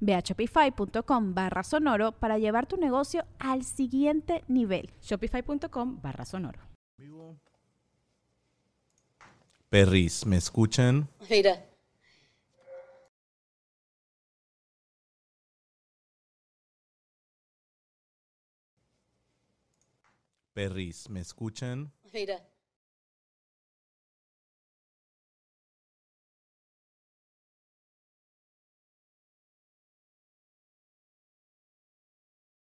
Ve a shopify.com barra sonoro para llevar tu negocio al siguiente nivel. Shopify.com barra sonoro. Perris, ¿me escuchan? Mira. Perris, ¿me escuchan? Mira.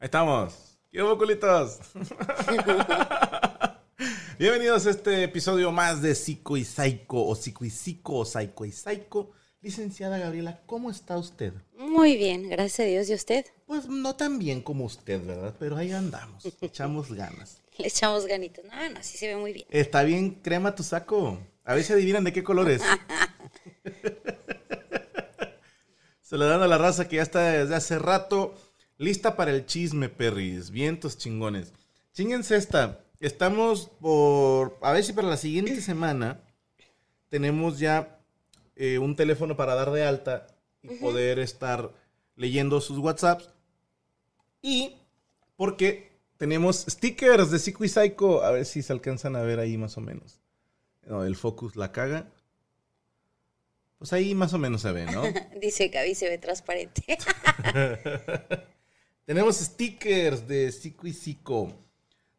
Ahí estamos. ¿Qué culitos? Bienvenidos a este episodio más de Psico y Psycho, o Psico y Psico, o Psycho y Psycho. Licenciada Gabriela, ¿cómo está usted? Muy bien, gracias a Dios. ¿Y usted? Pues no tan bien como usted, ¿verdad? Pero ahí andamos, echamos ganas. Le echamos ganitas. No, no, sí se ve muy bien. Está bien crema tu saco. A ver si adivinan de qué color es. Se le dan a la raza que ya está desde hace rato lista para el chisme, perris. Vientos chingones. Chinguense esta. Estamos por. A ver si para la siguiente semana tenemos ya eh, un teléfono para dar de alta y poder estar leyendo sus WhatsApps. Y porque tenemos stickers de Psycho y Psycho. A ver si se alcanzan a ver ahí más o menos. No, el focus la caga. Pues ahí más o menos se ve, ¿no? Dice Gaby, se ve transparente. Tenemos stickers de Psico y Psico.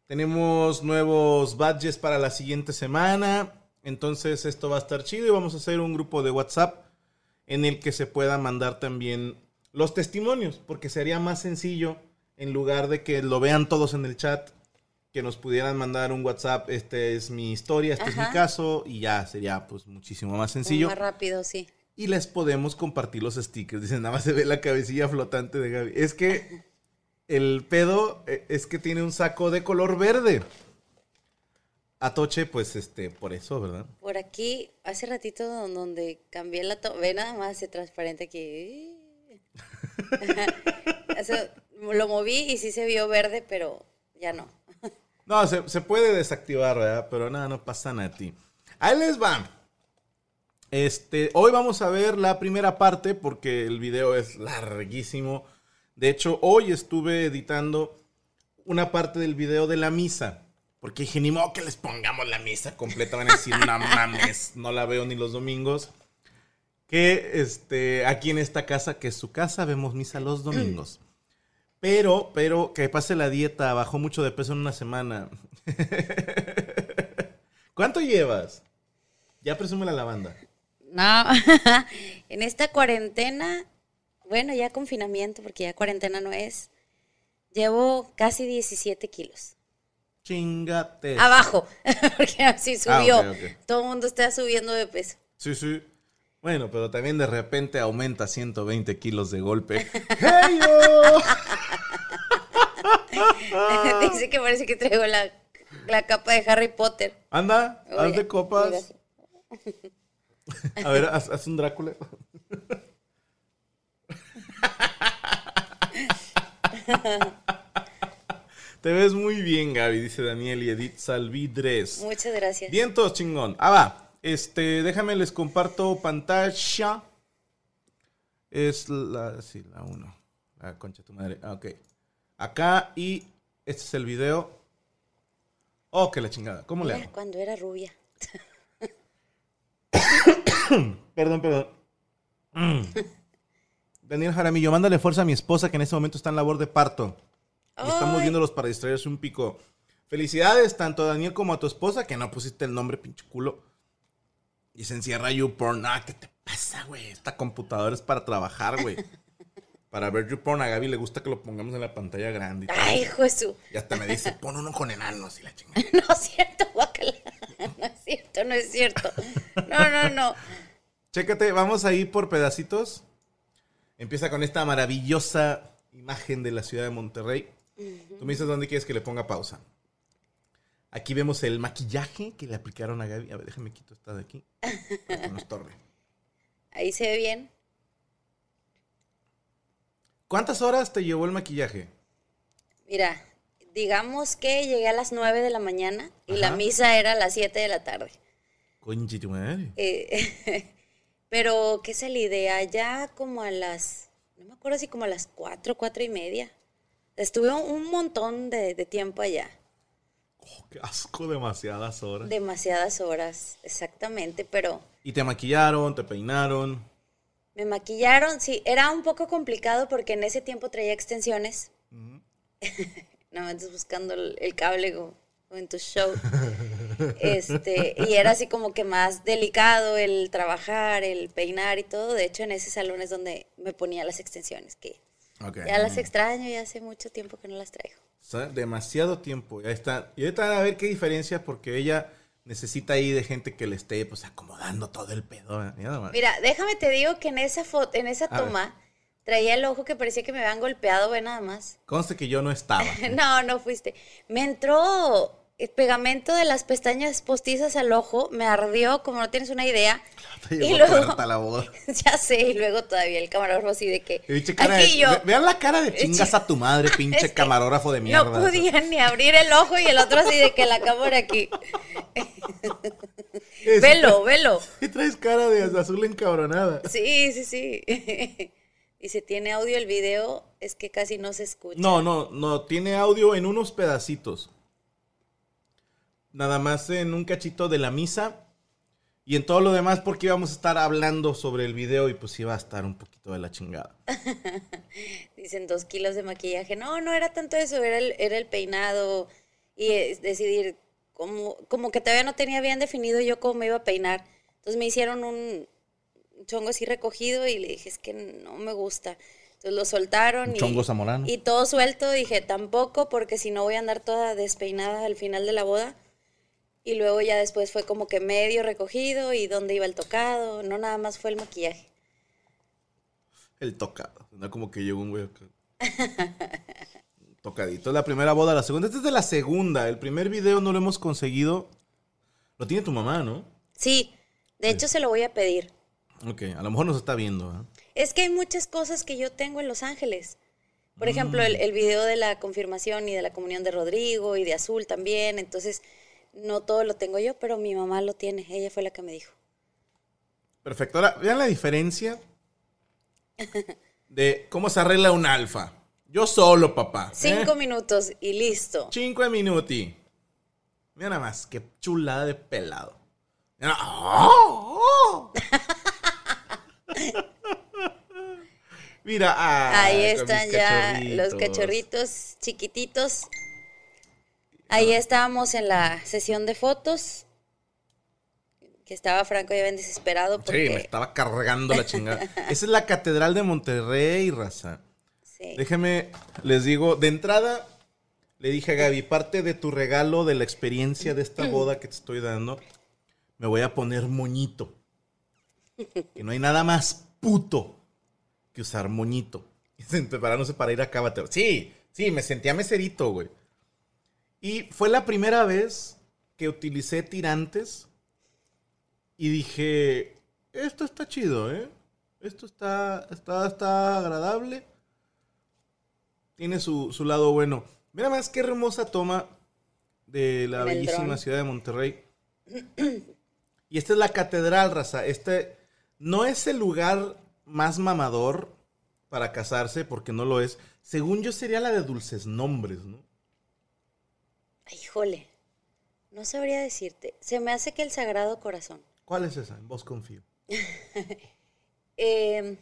Tenemos nuevos badges para la siguiente semana. Entonces esto va a estar chido y vamos a hacer un grupo de WhatsApp en el que se pueda mandar también los testimonios, porque sería más sencillo en lugar de que lo vean todos en el chat, que nos pudieran mandar un WhatsApp, este es mi historia, este es mi caso y ya sería pues muchísimo más sencillo. Más rápido, sí. Y les podemos compartir los stickers. Dicen, nada más se ve la cabecilla flotante de Gaby. Es que el pedo eh, es que tiene un saco de color verde. Atoche, pues, este, por eso, ¿verdad? Por aquí, hace ratito don- donde cambié la... to- Ve nada más, se transparente aquí. Lo moví y sí se vio verde, pero ya no. No, se, se puede desactivar, ¿verdad? Pero nada, no pasa nada a ti. Ahí les va. Este, hoy vamos a ver la primera parte porque el video es larguísimo. De hecho, hoy estuve editando una parte del video de la misa. Porque dije, ni modo que les pongamos la misa completa. Van a decir, no mames, no la veo ni los domingos. Que este, aquí en esta casa, que es su casa, vemos misa los domingos. Pero, pero, que pase la dieta, bajó mucho de peso en una semana. ¿Cuánto llevas? Ya presume la banda. No, en esta cuarentena, bueno, ya confinamiento, porque ya cuarentena no es, llevo casi 17 kilos. Chingate. Abajo, porque así subió. Ah, ok. Todo el mundo está subiendo de peso. Sí, sí. Bueno, pero también de repente aumenta 120 kilos de golpe. ¡Hey, yo! Dice que parece que traigo la la capa de Harry Potter. Anda, haz de copas. mira. A ver, haz, haz un Drácula. Te ves muy bien, Gaby, dice Daniel y Edith Salvidres. Muchas gracias. Vientos, chingón. Ah, va. Este, déjame les comparto pantalla. Es la, sí, la 1. La concha de tu madre. Ah, ok. Acá y este es el video. Oh, que la chingada. ¿Cómo le hago? cuando era rubia. Perdón, perdón. Mm. Daniel Jaramillo, mándale fuerza a mi esposa que en este momento está en labor de parto. Y estamos viéndolos para distraerse un pico. Felicidades tanto a Daniel como a tu esposa, que no pusiste el nombre, pinche culo. Y se encierra YouPorn. Ah, ¿qué te pasa, güey? Esta computadora es para trabajar, güey. Para ver YouPorn a Gaby le gusta que lo pongamos en la pantalla grande. y. Ay, Jesús. Y hasta me dice, pon uno con enanos y la chingada. No es cierto, guacala. No es cierto, no es cierto. No, no, no. Chécate, vamos a ir por pedacitos. Empieza con esta maravillosa imagen de la ciudad de Monterrey. Tú me dices dónde quieres que le ponga pausa. Aquí vemos el maquillaje que le aplicaron a Gaby. A ver, déjame quito esta de aquí. para que no estorbe. Ahí se ve bien. ¿Cuántas horas te llevó el maquillaje? Mira, digamos que llegué a las 9 de la mañana y la misa era a las 7 de la tarde. Conche tu madre. Eh, pero que salí de allá como a las, no me acuerdo si como a las 4, 4 y media. Estuve un, montón de, de tiempo allá. Oh, qué asco, demasiadas horas. Demasiadas horas, exactamente, pero Y te maquillaron, te peinaron. me maquillaron. Sí, era un poco complicado porque en ese tiempo traía extensiones. no me andes buscando el, el cable como, tu show. este, y era así como que más delicado el trabajar, el peinar y todo. De hecho, en ese salón es donde me ponía las extensiones, que Ok. ya las extraño y hace mucho tiempo que no las traigo. Demasiado tiempo. Ya está. Y ahorita a ver qué diferencia, porque ella necesita ahí de gente que le esté pues acomodando todo el pedo. ¿eh? Mira déjame te digo que en esa foto, en esa toma, traía el ojo que parecía que me habían golpeado, ve nada más. Conste que yo no estaba. No, no fuiste. Me entró el pegamento de las pestañas postizas al ojo, me ardió, como no tienes una idea. Te y luego, puerta la boda. ya sé, y luego todavía el camarógrafo así de que. De- aquí yo. ve- vean la cara de chingas a tu madre, pinche Es que camarógrafo de mierda. No podía ni abrir el ojo y el otro así de que la cámara aquí. Es- Velo, velo. Y traes cara de azul encabronada. Sí, sí, sí. Y si tiene audio el video, es que casi no se escucha. No, no, no. Tiene audio en unos pedacitos. Nada más en un cachito de la misa. Y en todo lo demás, porque íbamos a estar hablando sobre el video y pues iba a estar un poquito de la chingada. Dicen dos kilos de maquillaje. No, no era tanto eso, era el, era el peinado y es decidir, como, como que todavía no tenía bien definido yo cómo me iba a peinar. Entonces me hicieron un chongo así recogido y le dije, es que no me gusta. Entonces lo soltaron Un y, chongo zamorano. y todo suelto. Dije, tampoco, porque si no voy a andar toda despeinada al final de la boda. Y luego ya después fue como que medio recogido y dónde iba el tocado. No nada más fue el maquillaje. El tocado. No como que llegó un güey acá. Tocadito. La primera boda, la segunda. Esta es de la segunda. El primer video no lo hemos conseguido. Lo tiene tu mamá, ¿no? Sí, de hecho se lo voy a pedir. Ok, a lo mejor nos está viendo. ¿eh? Es que hay muchas cosas que yo tengo en Los Ángeles. Por ejemplo, el, el video de la confirmación y de la comunión de Rodrigo y de Azul también. Entonces, no todo lo tengo yo, pero mi mamá lo tiene. Ella fue la que me dijo. Perfecto. Ahora, vean la diferencia de cómo se arregla un alfa. Yo solo, papá. ¿eh? Cinco minutos y listo. Cinco minuti. Mira nada más, qué chulada de pelado. Mira, ¡oh! ¡Oh! Mira, Ahí están ya los cachorritos chiquititos. Ahí estábamos en la sesión de fotos. Que estaba Franco ya bien desesperado Sí, porque... me estaba cargando la chingada. Esa es la Catedral de Monterrey, raza. Sí. Déjeme, les digo, de entrada, le dije a Gaby, parte de tu regalo de la experiencia de esta boda que te estoy dando, me voy a poner moñito. Que no hay nada más puto que usar moñito. Y se- Preparándose para ir a Cábatero. Sí, sí, me sentía meserito, güey. Y fue la primera vez que utilicé tirantes y dije, esto está chido, ¿eh? Esto está, está, está agradable. Tiene su, su lado bueno. Mira más qué hermosa toma de la bellísima dron. ciudad de Monterrey. Y esta es la catedral, raza. Este no es el lugar más mamador para casarse, porque no lo es. Según yo sería la de dulces nombres, ¿no? Ay, Híjole, no sabría decirte. Se me hace que el Sagrado Corazón. ¿Cuál es esa? En vos confío. Eh,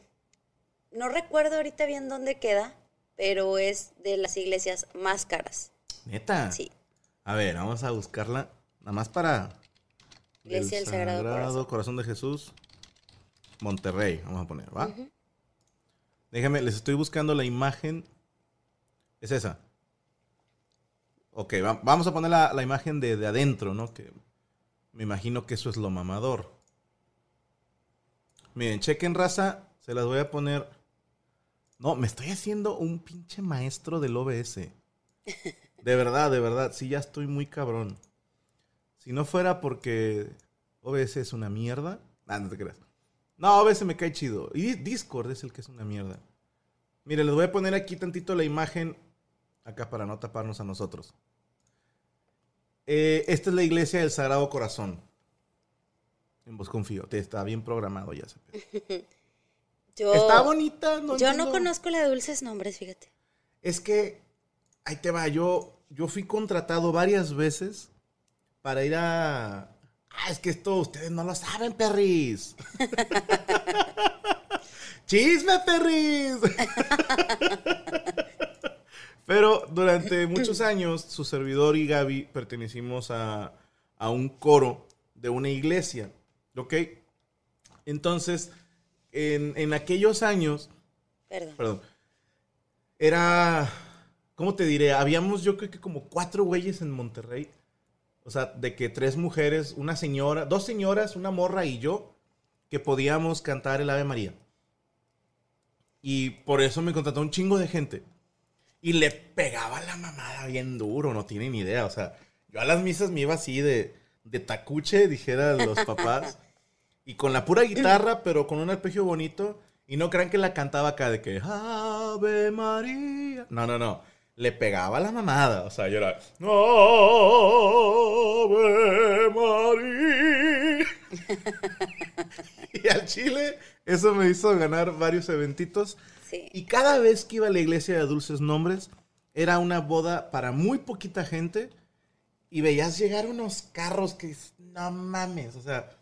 no recuerdo ahorita bien dónde queda, pero es de las iglesias más caras. Neta. Sí. A ver, vamos a buscarla. Nada más para. Iglesia el del Sagrado Corazón. Corazón de Jesús. Monterrey, vamos a poner, ¿va? Déjame, les estoy buscando la imagen. Es esa. Ok, va- vamos a poner la, la imagen de, de adentro, ¿no? Que me imagino que eso es lo mamador. Miren, chequen raza. Se las voy a poner. No, me estoy haciendo un pinche maestro del OBS. De verdad, de verdad. Sí, ya estoy muy cabrón. Si no fuera porque OBS es una mierda. Ah, no te creas. No, OBS me cae chido. Y Discord es el que es una mierda. Mire, les voy a poner aquí tantito la imagen. Acá para no taparnos a nosotros. Eh, esta es la iglesia del Sagrado Corazón. En vos confío. Te está bien programado ya. se- Yo, Está bonita. No yo no conozco la de dulces nombres, fíjate. Es que, ahí te va, yo, yo fui contratado varias veces para ir a... Ah, es que esto ustedes no lo saben, perris. ¡Chisme, perris! Pero durante muchos años, su servidor y Gaby pertenecimos a, a un coro de una iglesia, ¿ok? Entonces, en, en aquellos años, Perdón. perdón, era, ¿cómo te diré? Habíamos yo creo que como cuatro güeyes en Monterrey. O sea, de que tres mujeres, una señora, dos señoras, una morra y yo, que podíamos cantar el Ave María. Y por eso me contrató un chingo de gente. Y le pegaba la mamada bien duro, no tienen idea. O sea, yo a las misas me iba así de, de tacuche, dijeran los papás. Y con la pura guitarra, pero con un arpegio bonito. Y no crean que la cantaba acá de que Ave María. No, no, no. Le pegaba la mamada. O sea, yo era Ave María. y al chile, eso me hizo ganar varios eventitos. Sí. Y cada vez que iba a la iglesia de Dulces Nombres, era una boda para muy poquita gente. Y veías llegar unos carros que no mames, o sea,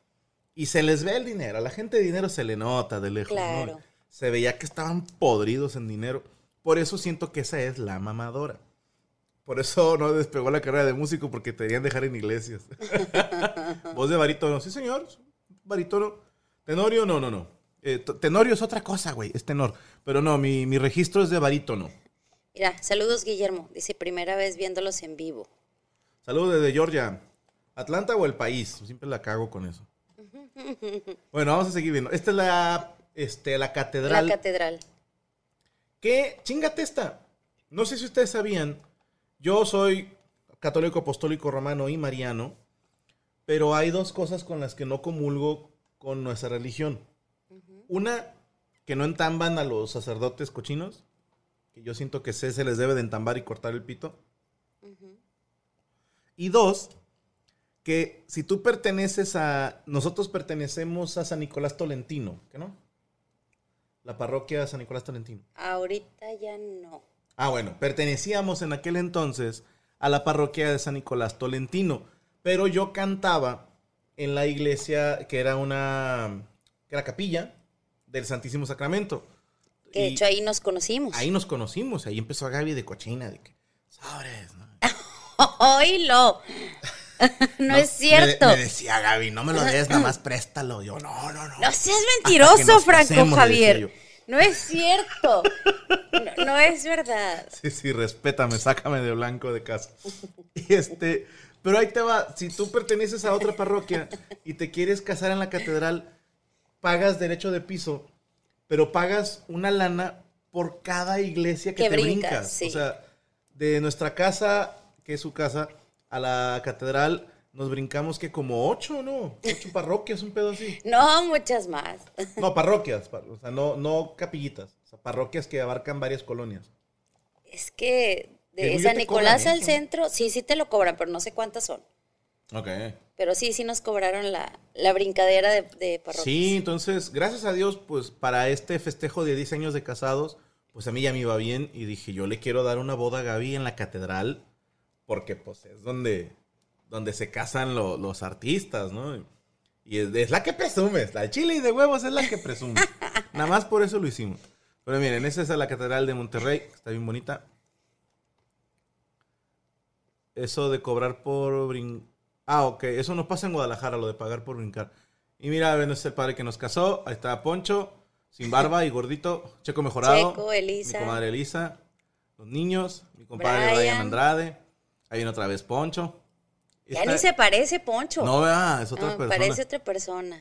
y se les ve el dinero. A la gente de dinero se le nota de lejos, ¿no? Claro. Se veía que estaban podridos en dinero. Por eso siento que esa es la mamadora. Por eso no despegó la carrera de músico porque te querían dejar en iglesias. Voz de barítono. Sí, señor. Barítono. Tenorio, no, no, no. Eh, tenorio es otra cosa, güey. Es tenor. Pero no, mi, mi registro es de barítono. Mira, saludos Guillermo. Dice primera vez viéndolos en vivo. Saludos desde Georgia. ¿Atlanta o el país? Siempre la cago con eso. Bueno, vamos a seguir viendo. Esta es la, este, la catedral. La catedral. que, chingate esta. No sé si ustedes sabían, yo soy católico apostólico romano y mariano, pero hay dos cosas con las que no comulgo con nuestra religión. Una, que no entamban a los sacerdotes cochinos, que yo siento que se, se les debe de entambar y cortar el pito. Y dos, que si tú perteneces a, nosotros pertenecemos a San Nicolás Tolentino, ¿que no? La parroquia de San Nicolás Tolentino. Ahorita ya no. Ah, bueno, pertenecíamos en aquel entonces a la parroquia de San Nicolás Tolentino, pero yo cantaba en la iglesia que era una que era capilla del Santísimo Sacramento. Que de hecho ahí nos conocimos. ahí nos conocimos, ahí empezó Gaby de cochina, de que, sobres, ¿no? ¡Oílo! no, es cierto. Me, me decía Gaby, no me lo des, nada más préstalo. Yo, no, no, no. No seas mentiroso, Franco Javier. No es cierto. No, no es verdad. Sí, sí, respétame, sácame de blanco de casa. Y este, pero ahí te va, si tú perteneces a otra parroquia y te quieres casar en la catedral, pagas derecho de piso, pero pagas una lana por cada iglesia que, Que te brincas, brincas. sí. O sea, de nuestra casa que es su casa, a la catedral nos brincamos que como ocho, ¿no? Ocho parroquias, un pedo así. No, muchas más. No, parroquias, par- o sea, no, no capillitas. O sea, parroquias que abarcan varias colonias. Es que de San Nicolás al centro, sí, sí te lo cobran, pero no sé cuántas son. Ok. Pero sí, sí nos cobraron la, la brincadera de, de parroquias. Sí, entonces, gracias a Dios, pues para este festejo de 10 años de casados, pues a mí ya me iba bien y dije, yo le quiero dar una boda a Gaby en la catedral, porque pues es donde, donde se casan lo- los artistas, ¿no? Y es, es la que presumes, la chile y de huevos es la que presumes. Nada más por eso lo hicimos. Pero miren, esa es la catedral de Monterrey, está bien bonita. Eso de cobrar por brin... Ah, ok, eso no pasa en Guadalajara, lo de pagar por brincar. Y mira, ven, es el padre que nos casó. Ahí está Poncho, sin barba y gordito. Checo mejorado. Checo, Elisa. Mi comadre Elisa. Los niños. Mi compadre Brian, Brian. Andrade. Ahí viene otra vez Poncho. Ya Esta- ni se parece, Poncho. No, vea, es otra No, persona. parece otra persona.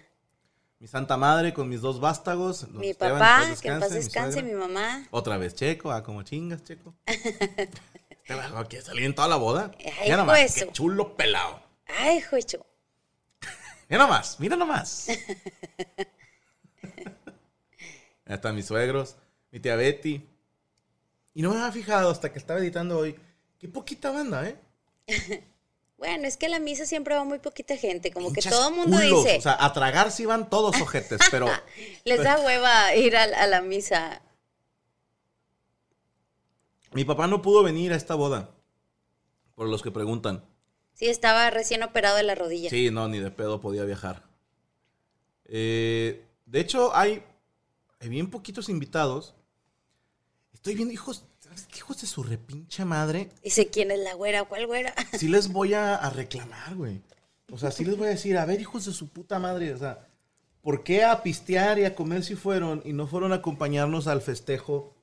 Mi santa madre con mis dos vástagos. Mi Esteban, papá, paz que en paz mi descanse, suegra. mi mamá. Otra vez Checo, ah, como chingas, Checo. este vago quiere salir en toda la boda. Ay, mira nomás, qué chulo pelado. Ay, juecho. Mira nomás, mira nomás. Ahí están mis suegros, mi tía Betty. Y no me había fijado hasta que estaba editando hoy. Qué poquita banda, ¿eh? Bueno, es que a la misa siempre va muy poquita gente, como que todo el mundo culos, dice, O sea, a tragar sí van todos ojetes, pero les da hueva ir a, a la misa. mi papá no pudo venir a esta boda. Por los que preguntan. Sí, estaba recién operado de la rodilla. Sí, no, ni de pedo podía viajar. Eh, de hecho, hay, hay bien poquitos invitados. Estoy viendo hijos, ¿sabes qué hijos de su repincha madre? Dice, ¿quién es la güera? ¿Cuál güera? Sí les voy a, a reclamar, güey. O sea, sí les voy a decir, a ver, hijos de su puta madre, o sea, ¿por qué a pistear y a comer si fueron y no fueron a acompañarnos al festejo?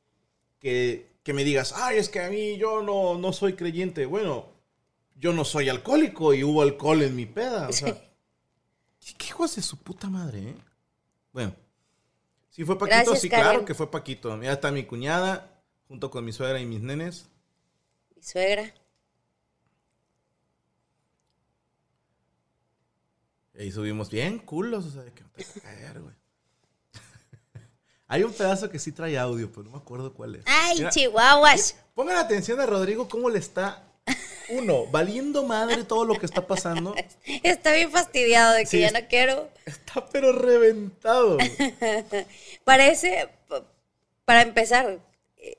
Que, que me digas, ay, es que a mí yo no, no soy creyente. Bueno, yo no soy alcohólico y hubo alcohol en mi peda. O sea, ¿qué, qué hijos de su puta madre, eh? Bueno, sí fue Paquito, Gracias, sí, Karen. claro que fue Paquito. Ya está mi cuñada, junto con mi suegra y mis nenes. Mi suegra. Y subimos bien culos, o sea, de que no te va a caer, güey. Hay un pedazo que sí trae audio, pero no me acuerdo cuál es. ¡Ay, Mira, chihuahuas! Pongan atención a Rodrigo cómo le está, uno, valiendo madre todo lo que está pasando. Está bien fastidiado de que Sí, ya no quiero. Está pero reventado. Parece, para empezar,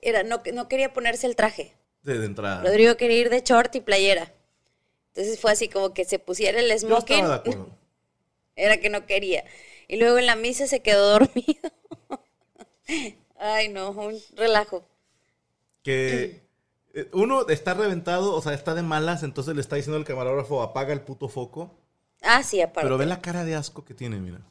era, no, no quería ponerse el traje. Desde entrada. Rodrigo quería ir de short y playera. Entonces fue así como que se pusiera el Yo smoking. estaba de acuerdo. Era que no quería. Y luego en la misa se quedó dormido. Ay, no, un relajo. Que eh, uno está reventado, o sea, está de malas, entonces le está diciendo al camarógrafo, apaga el puto foco. Ah, sí, aparte. Pero ve la cara de asco que tiene, mira.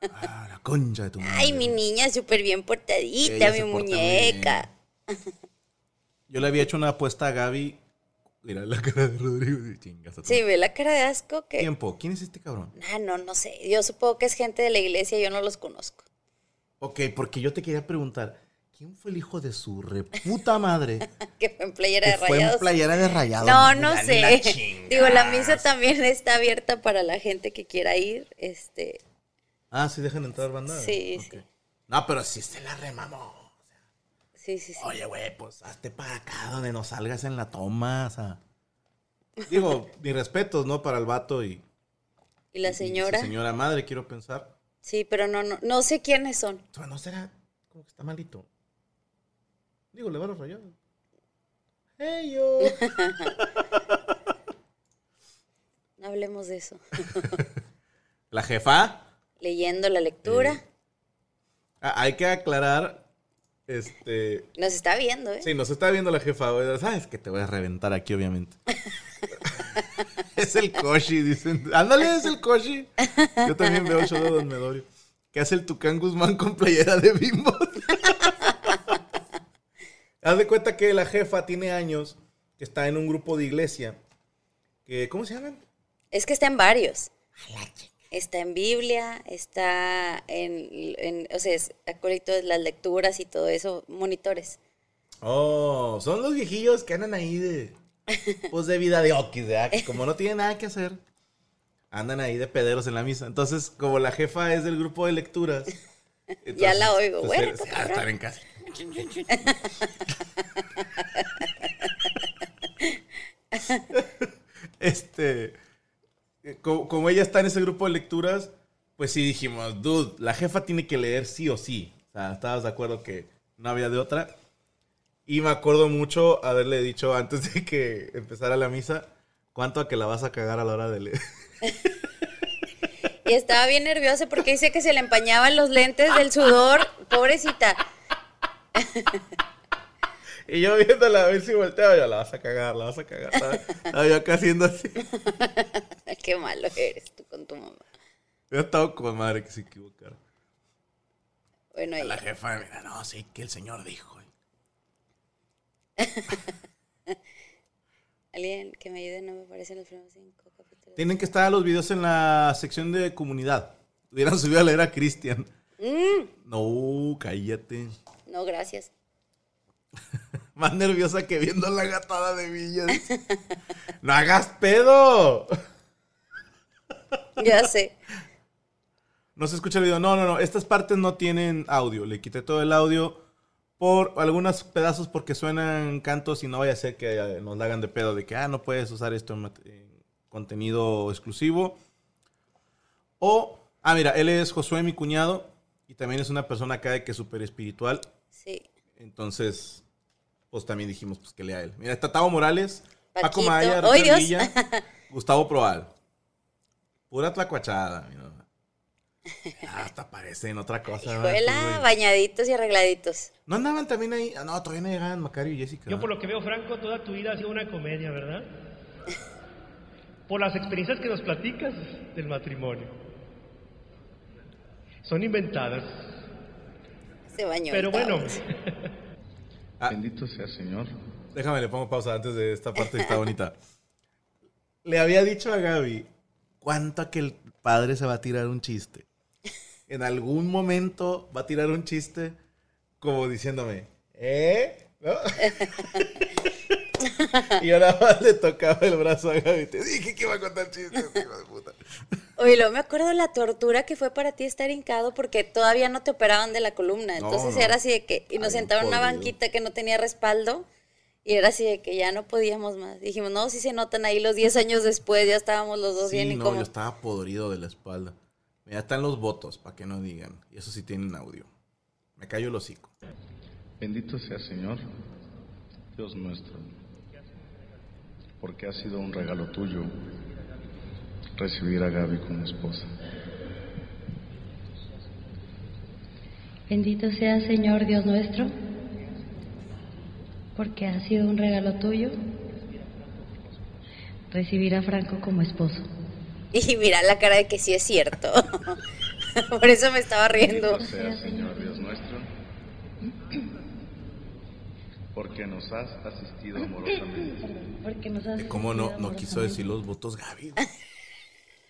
Ah, la concha de tu madre. Ay, mi niña súper bien portadita, Ella mi muñeca. Yo le había hecho una apuesta a Gaby. Mira la cara de Rodrigo. Chingas a Sí, ve la cara de asco que... Tiempo. ¿Quién es este cabrón? Ah, no, no sé. Yo supongo que es gente de la iglesia, yo no los conozco. Ok, porque yo te quería preguntar. ¿Quién fue el hijo de su reputa madre que fue en playera que de fue en rayados. playera de rayado? No, no sé. la. Digo, la misa también está abierta para la gente que quiera ir. Este, Ah, sí, dejan entrar banda. Sí, sí. No, pero sí se la remamó. sí, sí, sí. Oye, güey, pues hazte para acá donde no salgas en la toma. O sea. Digo, mis respetos, ¿no? Para el vato y. ¿Y la y su señora? señora madre, quiero pensar. Sí, pero no, no, no sé quiénes son. No será como que está malito. Digo, le va a rayados. ¡Hey, yo! No hablemos de eso. La jefa. Leyendo la lectura. Ah, hay que aclarar. Este. Nos está viendo, ¿eh? Sí, nos está viendo la jefa. güey. Sabes que te voy a reventar aquí, obviamente. es el Koshi, dicen. Ándale, es el Koshi. Yo también veo el show de Don Medorio. Que hace el Tucán Guzmán con playera de bimbo. Haz de cuenta que la jefa tiene años que está en un grupo de iglesia. Que, ¿Cómo se llaman? Es que está en varios. Está en Biblia, está en, en- o sea, es acólito de las lecturas y todo eso, monitores. Oh, son los viejillos que andan ahí de. Pues de vida de okis, ¿verdad? Que como no tienen nada que hacer, andan ahí de pederos en la misa. Entonces, como la jefa es del grupo de lecturas. Ya la oigo, pues, bueno, se- se va a estar en casa. Este. eh, Como, como ella está en ese grupo de lecturas, pues sí dijimos, dude, la jefa tiene que leer sí o sí. O sea, estabas de acuerdo que no había de otra. Y me acuerdo mucho haberle dicho antes de que empezara la misa, cuánto a que la vas a cagar a la hora de leer. Y estaba bien nerviosa porque dice que se le empañaban los lentes del sudor. Pobrecita. Y yo viéndola a ver si volteaba, yo la vas a cagar, la vas a cagar. Estaba, yo acá haciendo así. Qué malo eres tú con tu mamá. Yo estaba con madre que se equivocara. Bueno, A la jefa, mira, no, sí, que el señor dijo. Alguien que me ayude, no me aparecen los primeros cinco capítulos. Tienen que estar los videos en la sección de comunidad. Hubieran subido a leer a Cristian. Mm, No, cállate. No, gracias. Más nerviosa que viendo la gatada de Villas. ¡No hagas pedo! Ya sé. No se escucha el video. No, no, no. Estas partes no tienen audio. Le quité todo el audio por algunos pedazos porque suenan cantos y no vaya a ser que eh, nos la hagan de pedo de que, ah, no puedes usar esto en, en contenido exclusivo. O, ah, mira, él es Josué, mi cuñado, y también es una persona acá de que es súper espiritual. Sí. Entonces, pues también dijimos pues, que lea él. Mira, está Tavo Morales, Paco. Maya, ¡Ay, Rafael Dios! Villa, Gustavo Proal. Pura tlacuachada. mira. Ah, hasta parecen otra cosa. Hijuela, güeyes. bañaditos y arregladitos. ¿No andaban también ahí? Ah, no, todavía no llegaban Macario y Jessica. Yo por lo que veo, Franco, toda tu vida ha sido una comedia, ¿verdad? Por las experiencias que nos platicas del matrimonio. Son inventadas. Se bañó. Pero bueno. Ah. Bendito sea Señor. Déjame, le pongo pausa antes de esta parte que está bonita. Le había dicho a Gaby cuánto a que el padre se va a tirar un chiste. En algún momento va a tirar un chiste como diciéndome, ¿eh? ¿No? y ahora más le tocaba el brazo a Gaby. Te dije que iba a contar chistes, hijo de puta. Oye, luego me acuerdo de la tortura que fue para ti estar hincado porque todavía no te operaban de la columna. No, Entonces no. era así de que. Y nos Ay, sentaron en una banquita que no tenía respaldo. Y era así de que ya no podíamos más. Dijimos, no, si se notan ahí los 10 años después, ya estábamos los dos bien Sí, y no, como. yo estaba podrido de la espalda. Mira, están los votos, para que no digan. Y eso sí tienen audio. Me callo el hocico. Bendito sea Señor, Dios nuestro, porque ha sido un regalo tuyo recibir a Gaby como esposa. Bendito sea Señor Dios nuestro, porque ha sido un regalo tuyo recibir a Franco como esposo. Y mira la cara de que sí es cierto. Por eso me estaba riendo. Bendito sea Señor Dios nuestro, porque nos has asistido amorosamente. Porque nos has ¿Cómo no, no quiso amorosamente. decir los votos Gaby?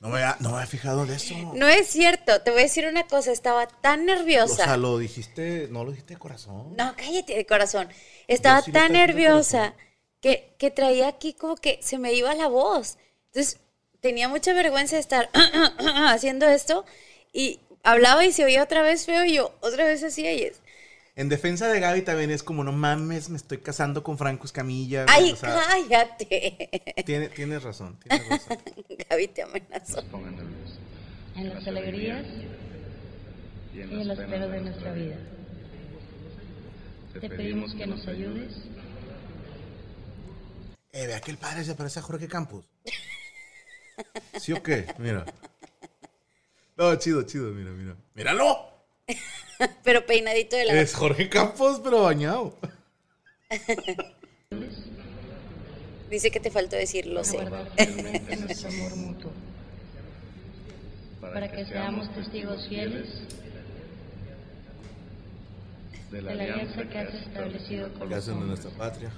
No me, había, no me había fijado de eso. No es cierto. Te voy a decir una cosa. Estaba tan O nerviosa. sea, lo dijiste, no lo dijiste de corazón. No, cállate de corazón. Estaba sí tan nerviosa que, que traía aquí como que se me iba la voz. Entonces tenía mucha vergüenza de estar haciendo esto y hablaba y se oía otra vez feo y yo otra vez así y es. En defensa de Gaby también es como, no mames, me estoy casando con Franco Escamilla. güey", ¡Ay, o sea, cállate! tiene- tienes razón, tienes razón. Gaby te amenazó. En las alegrías y y en los pelos de nuestra vida. Te pedimos que nos ayudes Eh, vea que el padre se parece a Jorge Campos. ¿Sí o qué? Mira. No, chido, chido, mira, mira. ¡Míralo! Pero peinadito de la... Es Jorge Campos, pero bañado. Dice que te faltó decir, lo sé. nuestro amor mutuo. Para que seamos testigos fieles de de la alianza que has establecido con ¿Qué los hacen en hombres. nuestra patria?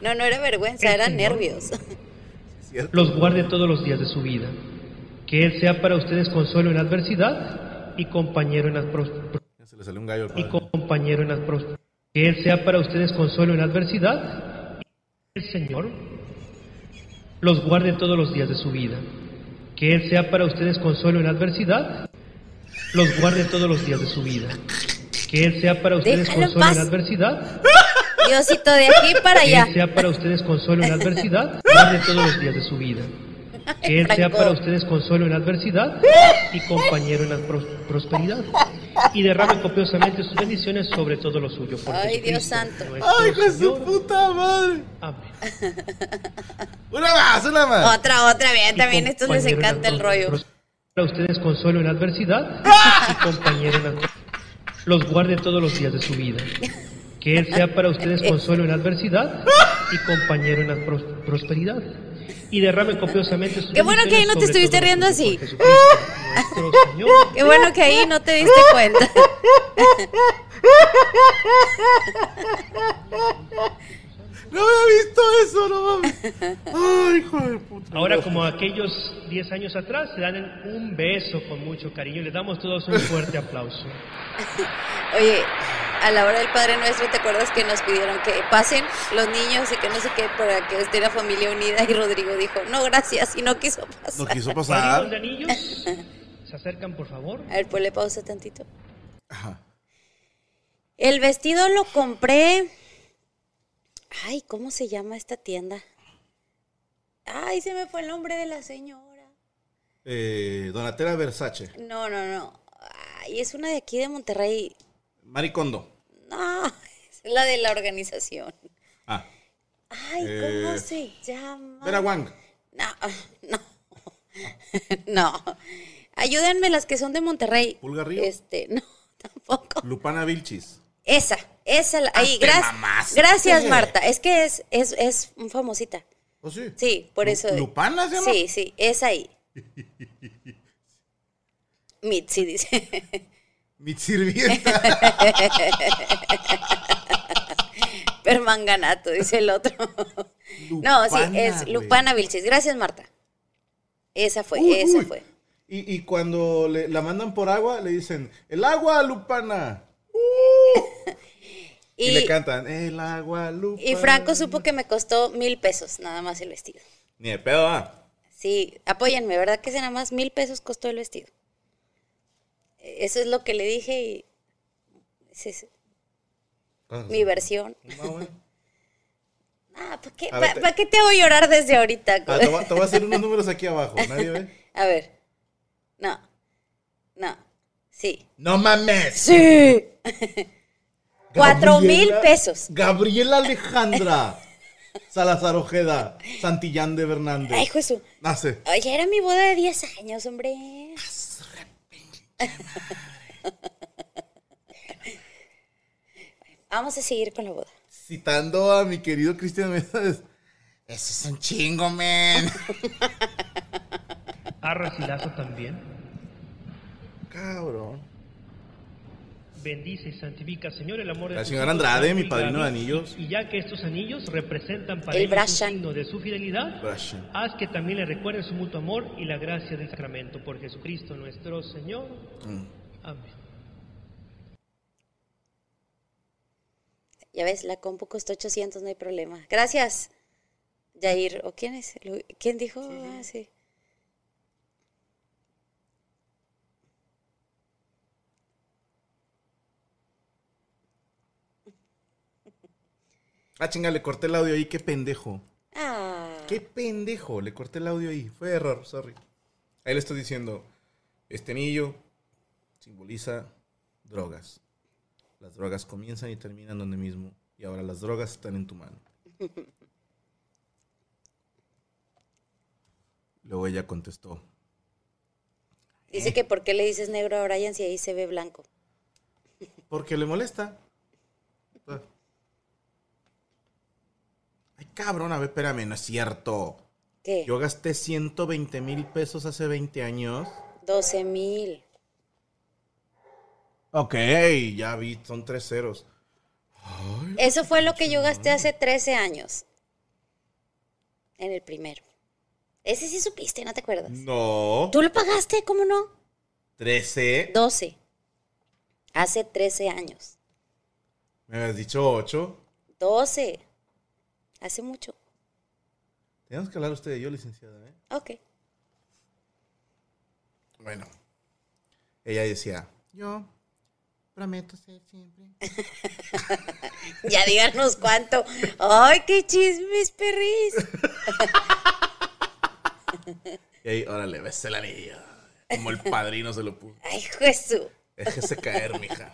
No, no era vergüenza, eran nervios. Los guarde todos los días de su vida. Que Él sea para ustedes consuelo en adversidad y compañero en la pros- Ya Se le salió un gallo al y compañero en la pros- Que Él sea para ustedes consuelo en la adversidad. El Señor los guarde todos los días de su vida. Que Él sea para ustedes consuelo en la adversidad. Los guarde todos los días de su vida. Que Él sea para ustedes Déjalo consuelo en la adversidad. Diosito, de aquí para Que allá. Él sea para ustedes consuelo en la adversidad, guarde todos los días de su vida. Que Él sea para ustedes consuelo en la adversidad y compañero en la pros- prosperidad. Y derrame copiosamente sus bendiciones sobre todo lo suyo. Por Ay, Dios santo. ¡Ay, de su puta madre! Amén. Una más, una más. Otra, otra, bien, también estos les encanta el rollo. Para ustedes consuelo en la adversidad y compañero en la los guarde todos los días de su vida. Que Él sea para ustedes consuelo en la adversidad y compañero en la pros- prosperidad. Y derrame copiosamente sus Qué bueno que ahí no te estuviste riendo así. Qué bueno que ahí no te diste cuenta. No había visto eso, no mames. Ay, hijo de puta. Ahora, como aquellos 10 años atrás, se dan un beso con mucho cariño. Les damos todos un fuerte aplauso. Oye, a la hora del Padre Nuestro, ¿te acuerdas que nos pidieron que pasen los niños y que no sé qué para que esté la familia unida? Y Rodrigo dijo, no, gracias, y no quiso No pasar. quiso Padrinos pasar. de anillos, se acercan, por favor. A ver, ponle pausa tantito. Ajá. El vestido lo compré. Ay, ¿cómo se llama esta tienda? Ay, se me fue el nombre de la señora. Eh, Donatella Versace. No, no, no. Ay, es una de aquí de Monterrey. Maricondo. No, es la de la organización. Ah. Ay, ¿cómo Eh, se llama? Vera Wang. No, no. No. Ayúdenme las que son de Monterrey. ¿Pulga Río? Este, no, tampoco. Lupana Vilchis. Esa, esa, la- ahí, te gracias. mamaste. Gracias, Marta. Es que es, es, es famosita. ¿Oh, sí? Sí, por Lu- eso. ¿Lupana se llama? Sí, sí, es ahí. Mitzi dice. Mi sirvienta. Permanganato, dice el otro. no, sí, es. Lupana Vilches. Gracias, Marta. Esa fue, Uy, esa uy. fue. Y, y cuando le- la mandan por agua, le dicen, el agua, Lupana. Y, Y, le cantan, el agua, Lupana. y Franco supo que me costó mil pesos nada más el vestido. Ni de pedo, ah. Sí, apóyenme, ¿verdad que nada más mil pesos costó el vestido? Eso es lo que le dije y es Ah, mi versión. bueno. Ah, ¿para qué, A pa- ver, te- pa' qué te hago llorar desde ahorita? Ah, te voy a hacer unos números aquí abajo. ¿Nadie ve? A ver. No. No. Sí. ¡No mames! Sí. Cuatro mil pesos. Gabriela Alejandra Salazar Ojeda Santillán de Fernández. Ay, su- Nace. Oye, era mi boda de 10 años, hombre. Vamos a seguir con la boda. Citando a mi querido Cristian Mesa. Eso es un chingo, men. Arras y lazo también. Cabrón. Bendice y santifica, Señor, el amor de La señora Andrade, mi y padrino de anillos. Y ya que estos anillos representan para El ellos un Brashan. signo de su fidelidad, Brashan. haz que también le recuerden su mutuo amor y la gracia del sacramento por Jesucristo nuestro Señor. Mm. Amén. Ya ves, la compu costó 800, no hay problema. Gracias, Jair. ¿O quién es? ¿Quién dijo? Ah, sí. Ah, chinga, le corté el audio ahí. Qué pendejo. Ah. Qué pendejo. Le corté el audio ahí. Fue error, sorry. Ahí le estoy diciendo. Este anillo simboliza drogas. Las drogas comienzan y terminan donde mismo. Y ahora las drogas están en tu mano. Luego ella contestó. Dice que por qué le dices negro a Brian si ahí se ve blanco. Porque le molesta. Ay, cabrón, a ver, espérame, no es cierto. ¿Qué? Yo gasté 120 mil pesos hace 20 años. 12 mil. Ok, ya vi, son tres ceros. Eso fue lo que yo gasté hace 13 años. En el primero. Ese sí supiste, ¿no te acuerdas? No. ¿Tú lo pagaste? ¿Cómo no? 13. 12. Hace 13 años. Me habías dicho 8. 12. Hace mucho. Tenemos que hablar usted y yo, licenciada. ¿eh? Ok. Bueno. Ella decía, yo prometo ser siempre. Ya díganos cuánto. Ay, qué chismes, perris. Y ahí, órale, ves el anillo. Como el padrino se lo puso. Ay, Jesús. Déjese caer, mija.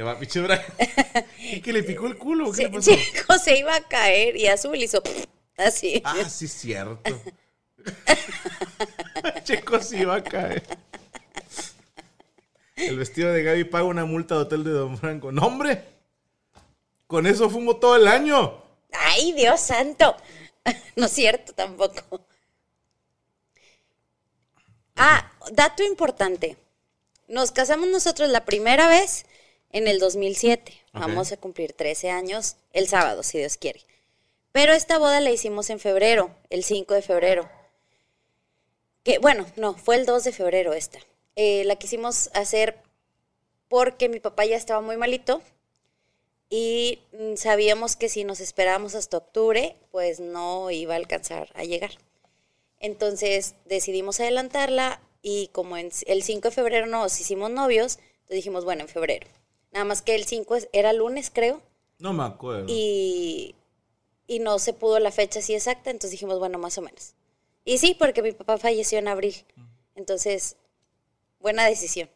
Ahí va, pinche Brian. ¿Y que le picó el culo? ¿Qué le pasó? Chico, se iba a caer y Azul hizo así. Ah, sí, cierto. Checo sí iba a caer. El vestido de Gaby paga una multa de hotel de Don Franco. ¡No, hombre! Con eso fumo todo el año. Ay, Dios santo. No es cierto tampoco. Ah, dato importante. Nos casamos nosotros la primera vez en el 2007. Ok. Vamos a cumplir 13 años el sábado, si Dios quiere. Pero esta boda la hicimos en febrero, el 5 de febrero. Que, bueno, no, fue el 2 de febrero esta. Eh, la quisimos hacer porque mi papá ya estaba muy malito y mm, sabíamos que si nos esperábamos hasta octubre, pues no iba a alcanzar a llegar. Entonces decidimos adelantarla y como en- el 5 de febrero nos hicimos novios, entonces dijimos, bueno, en febrero. Nada más que el 5 es- era lunes, creo, No me acuerdo. y, y no se pudo la fecha así exacta, entonces dijimos, bueno, más o menos. Y sí, porque mi papá falleció en abril. Entonces, buena decisión.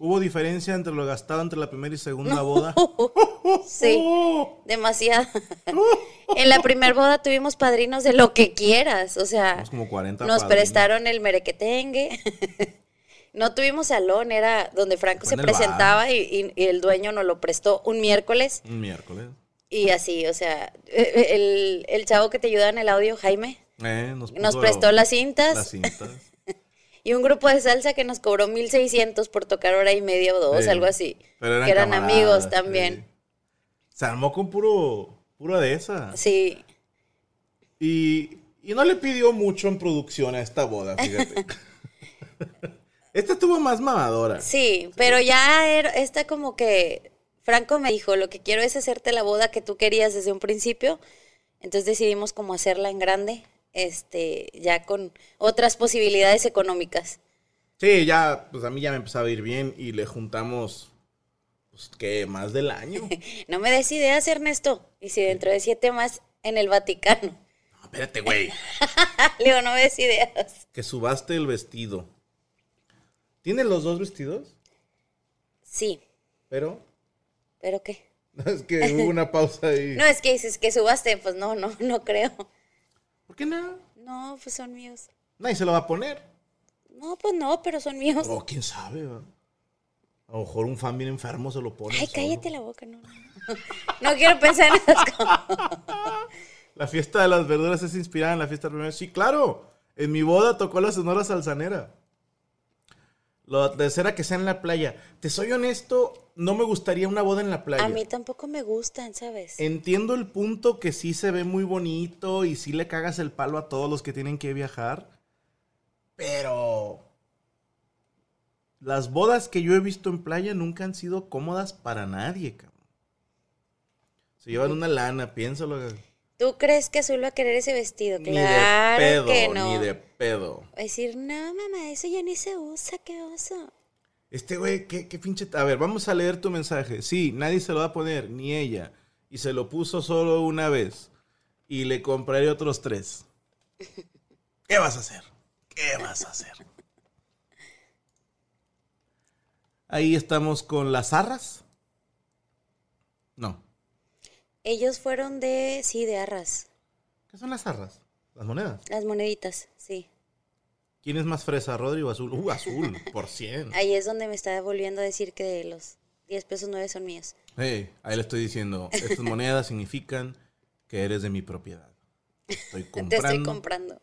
¿Hubo diferencia entre lo gastado entre la primera y segunda boda? Sí, demasiado. en la primera boda tuvimos padrinos de lo que quieras, o sea, como 40 nos padrinos. prestaron el merequetengue. No tuvimos salón, era donde Franco se presentaba y, y- y el dueño nos lo prestó un miércoles Un miércoles. y así, o sea, el, el chavo que te ayuda en el audio, Jaime, Eh, nos, prestó las cintas Las cintas. y un grupo de salsa que nos cobró 1600 por tocar hora y media o dos, Sí. algo así. Pero eran que eran amigos también. sí. Se armó con puro, puro de esa. Sí. Y, y no le pidió mucho en producción a esta boda, fíjate. esta estuvo más mamadora. Sí, pero ya era, está como que Franco me dijo, lo que quiero es hacerte la boda que tú querías desde un principio. Entonces decidimos como hacerla en grande, este, ya con otras posibilidades económicas. Sí, ya, pues a mí ya me empezaba a ir bien y le juntamos, pues, ¿qué? Más del año. No me des ideas, Ernesto. Y si dentro de siete más en el Vaticano. No, espérate, güey. Le digo, no me des ideas. Que subaste el vestido. ¿Tiene los dos vestidos? Sí, Pero, pero ¿qué? es que hubo una pausa ahí. No, es que dices que subaste, pues no, no, no creo. ¿Por qué no? No, pues son míos. Nadie se lo va a poner. No, pues no, pero son míos. O quién sabe, ¿verdad? A lo mejor un fan bien enfermo se lo pone. Ay, solo. cállate la boca, no. No, no quiero pensar en esas cosas. La fiesta de las verduras es inspirada en la fiesta del primero. Sí, claro. En mi boda tocó la sonora salsanera. La tercera que sea en la playa. Te soy honesto, no me gustaría una boda en la playa. A mí tampoco me gustan, ¿sabes? Entiendo el punto que sí se ve muy bonito y sí le cagas el palo a todos los que tienen que viajar. Pero las bodas que yo he visto en playa nunca han sido cómodas para nadie, cabrón. Se llevan una lana, piénsalo. ¿Tú crees que Azul va a querer ese vestido? Ni Claro de pedo, que no. ni de pedo. Va a decir, no, mamá, eso ya ni se usa, qué oso. Este güey, ¿qué, qué pinche... A ver, vamos a leer tu mensaje. Sí, nadie se lo va a poner, ni ella. Y se lo puso solo una vez. Y le compraré otros tres. ¿Qué vas a hacer? ¿Qué vas a hacer? Ahí estamos con las arras. No. Ellos fueron de, sí, de arras. ¿Qué son las arras? Las monedas. Las moneditas, sí. ¿Quién es más fresa, Rodri o azul? Uh, azul, por 100. Ahí es donde me está volviendo a decir que los 10 pesos 9 son míos. Hey, ahí le estoy diciendo, estas monedas significan que eres de mi propiedad. Estoy Te comprando. estoy comprando.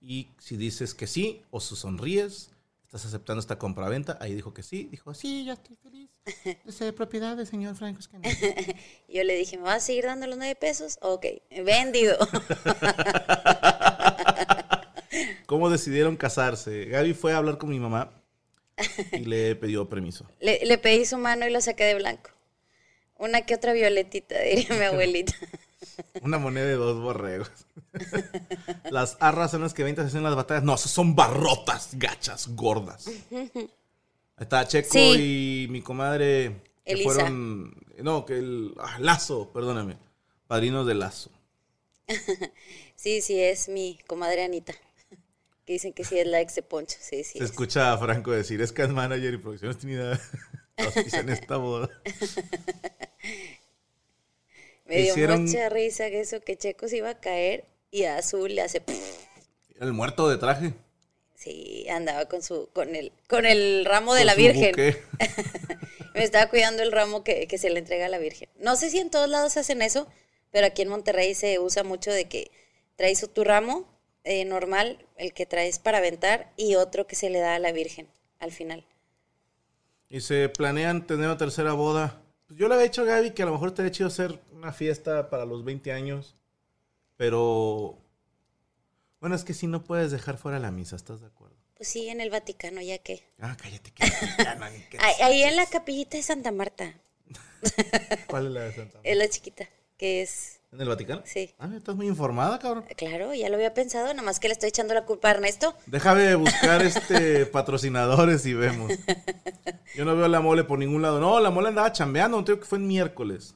Y si dices que sí o sonríes, estás aceptando esta compraventa. Ahí dijo que sí. Dijo, sí, ya estoy feliz de ser propiedad del señor Franco Escamilla. Y yo le dije, ¿me vas a seguir dando los 9 pesos? Ok, vendido. ¿Cómo decidieron casarse? Gaby fue a hablar con mi mamá y le pidió permiso. le, le pedí su mano y lo saqué de blanco. Una que otra violetita, diría mi abuelita. Una moneda de dos borregos. las arras son las que ventas en las batallas. No, esas son barrotas, gachas, gordas. Está Checo Sí. y mi comadre. Que Elisa. fueron. No, que el. ah, Lazo, perdóname. Padrinos de Lazo. Sí, sí, es mi comadre Anita. Que dicen que sí es la ex de Poncho. Sí, sí. Se es. escucha a Franco decir: es que manager y producciones Trinidad. en esta boda. Me dio hicieron- mucha risa que eso, que Checo se iba a caer y a Azul le hace... El muerto de traje. Sí, andaba con su con el con el ramo de Con la su Virgen. buque. Me estaba cuidando el ramo que, que se le entrega a la Virgen. No sé si en todos lados hacen eso, pero aquí en Monterrey se usa mucho de que traes tu ramo eh, normal, el que traes para aventar, y otro que se le da a la Virgen al final. Y se planean tener una tercera boda. Pues yo le había dicho a Gaby que a lo mejor estaría chido hacer una fiesta para los 20 años. Pero. Bueno, es que si no puedes dejar fuera la misa, ¿estás de acuerdo? Pues sí, en el Vaticano, ya que. Ah, cállate. Que Ahí, ahí en la capillita de Santa Marta, ¿Cuál es la de Santa Marta? es la chiquita, que es. ¿En el Vaticano? Sí. Ah, estás muy informada, cabrón. Claro, ya lo había pensado, nada más que le estoy echando la culpa a Ernesto. Déjame buscar este patrocinadores y vemos. Yo no veo la mole por ningún lado. No, la mole andaba chambeando, creo que fue en miércoles.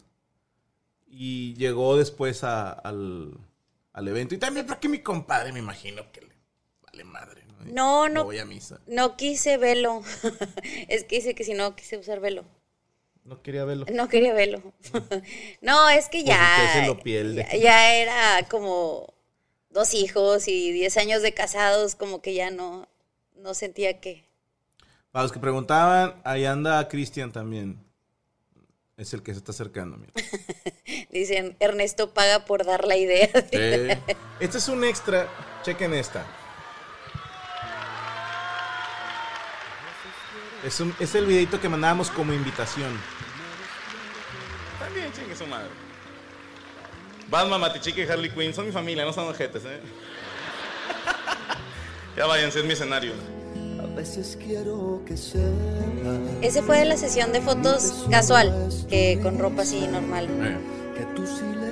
Y llegó después a- al, al evento. Y también porque mi compadre, me imagino que le vale madre. No, No, no. voy a misa. No quise velo. es que dice que si no quise usar velo. No quería verlo. No quería velo. no, es que Pues ya. Ya, ya era como dos hijos y diez años de casados, como que ya no, no sentía que. Para los que preguntaban, ahí anda Cristian también. Es el que se está acercando, mira. Dicen, Ernesto paga por dar la idea. Eh, este es un extra. Chequen esta. Es, un- es el videito que mandábamos como invitación. También chingue su madre. Batman, Matichique y Harley Quinn son mi familia, no son ojetes, ¿eh? ya váyanse, es mi escenario. A veces quiero que sepas Ese fue de la sesión de fotos casual, que con ropa así normal. Eh,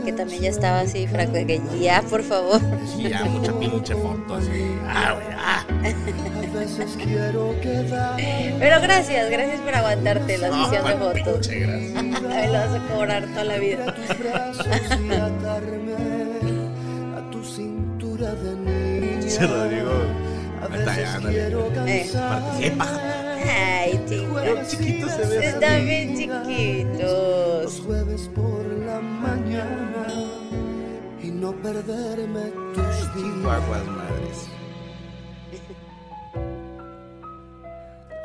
que también ya estaba así, Franco, de que ya, por favor. ya, mucha pinche foto así. Ah, güey, ah. a veces quiero quedar Pero gracias, gracias por aguantarte la No, sesión de cuál fotos. pinche gracia. Me lo vas a cobrar toda la vida. tus brazos y está, Eh. Ay, chicos. Chiquito se ve. Están bien Los chiquitos. jueves por la mañana y no perderme tus días. Guaguas madres.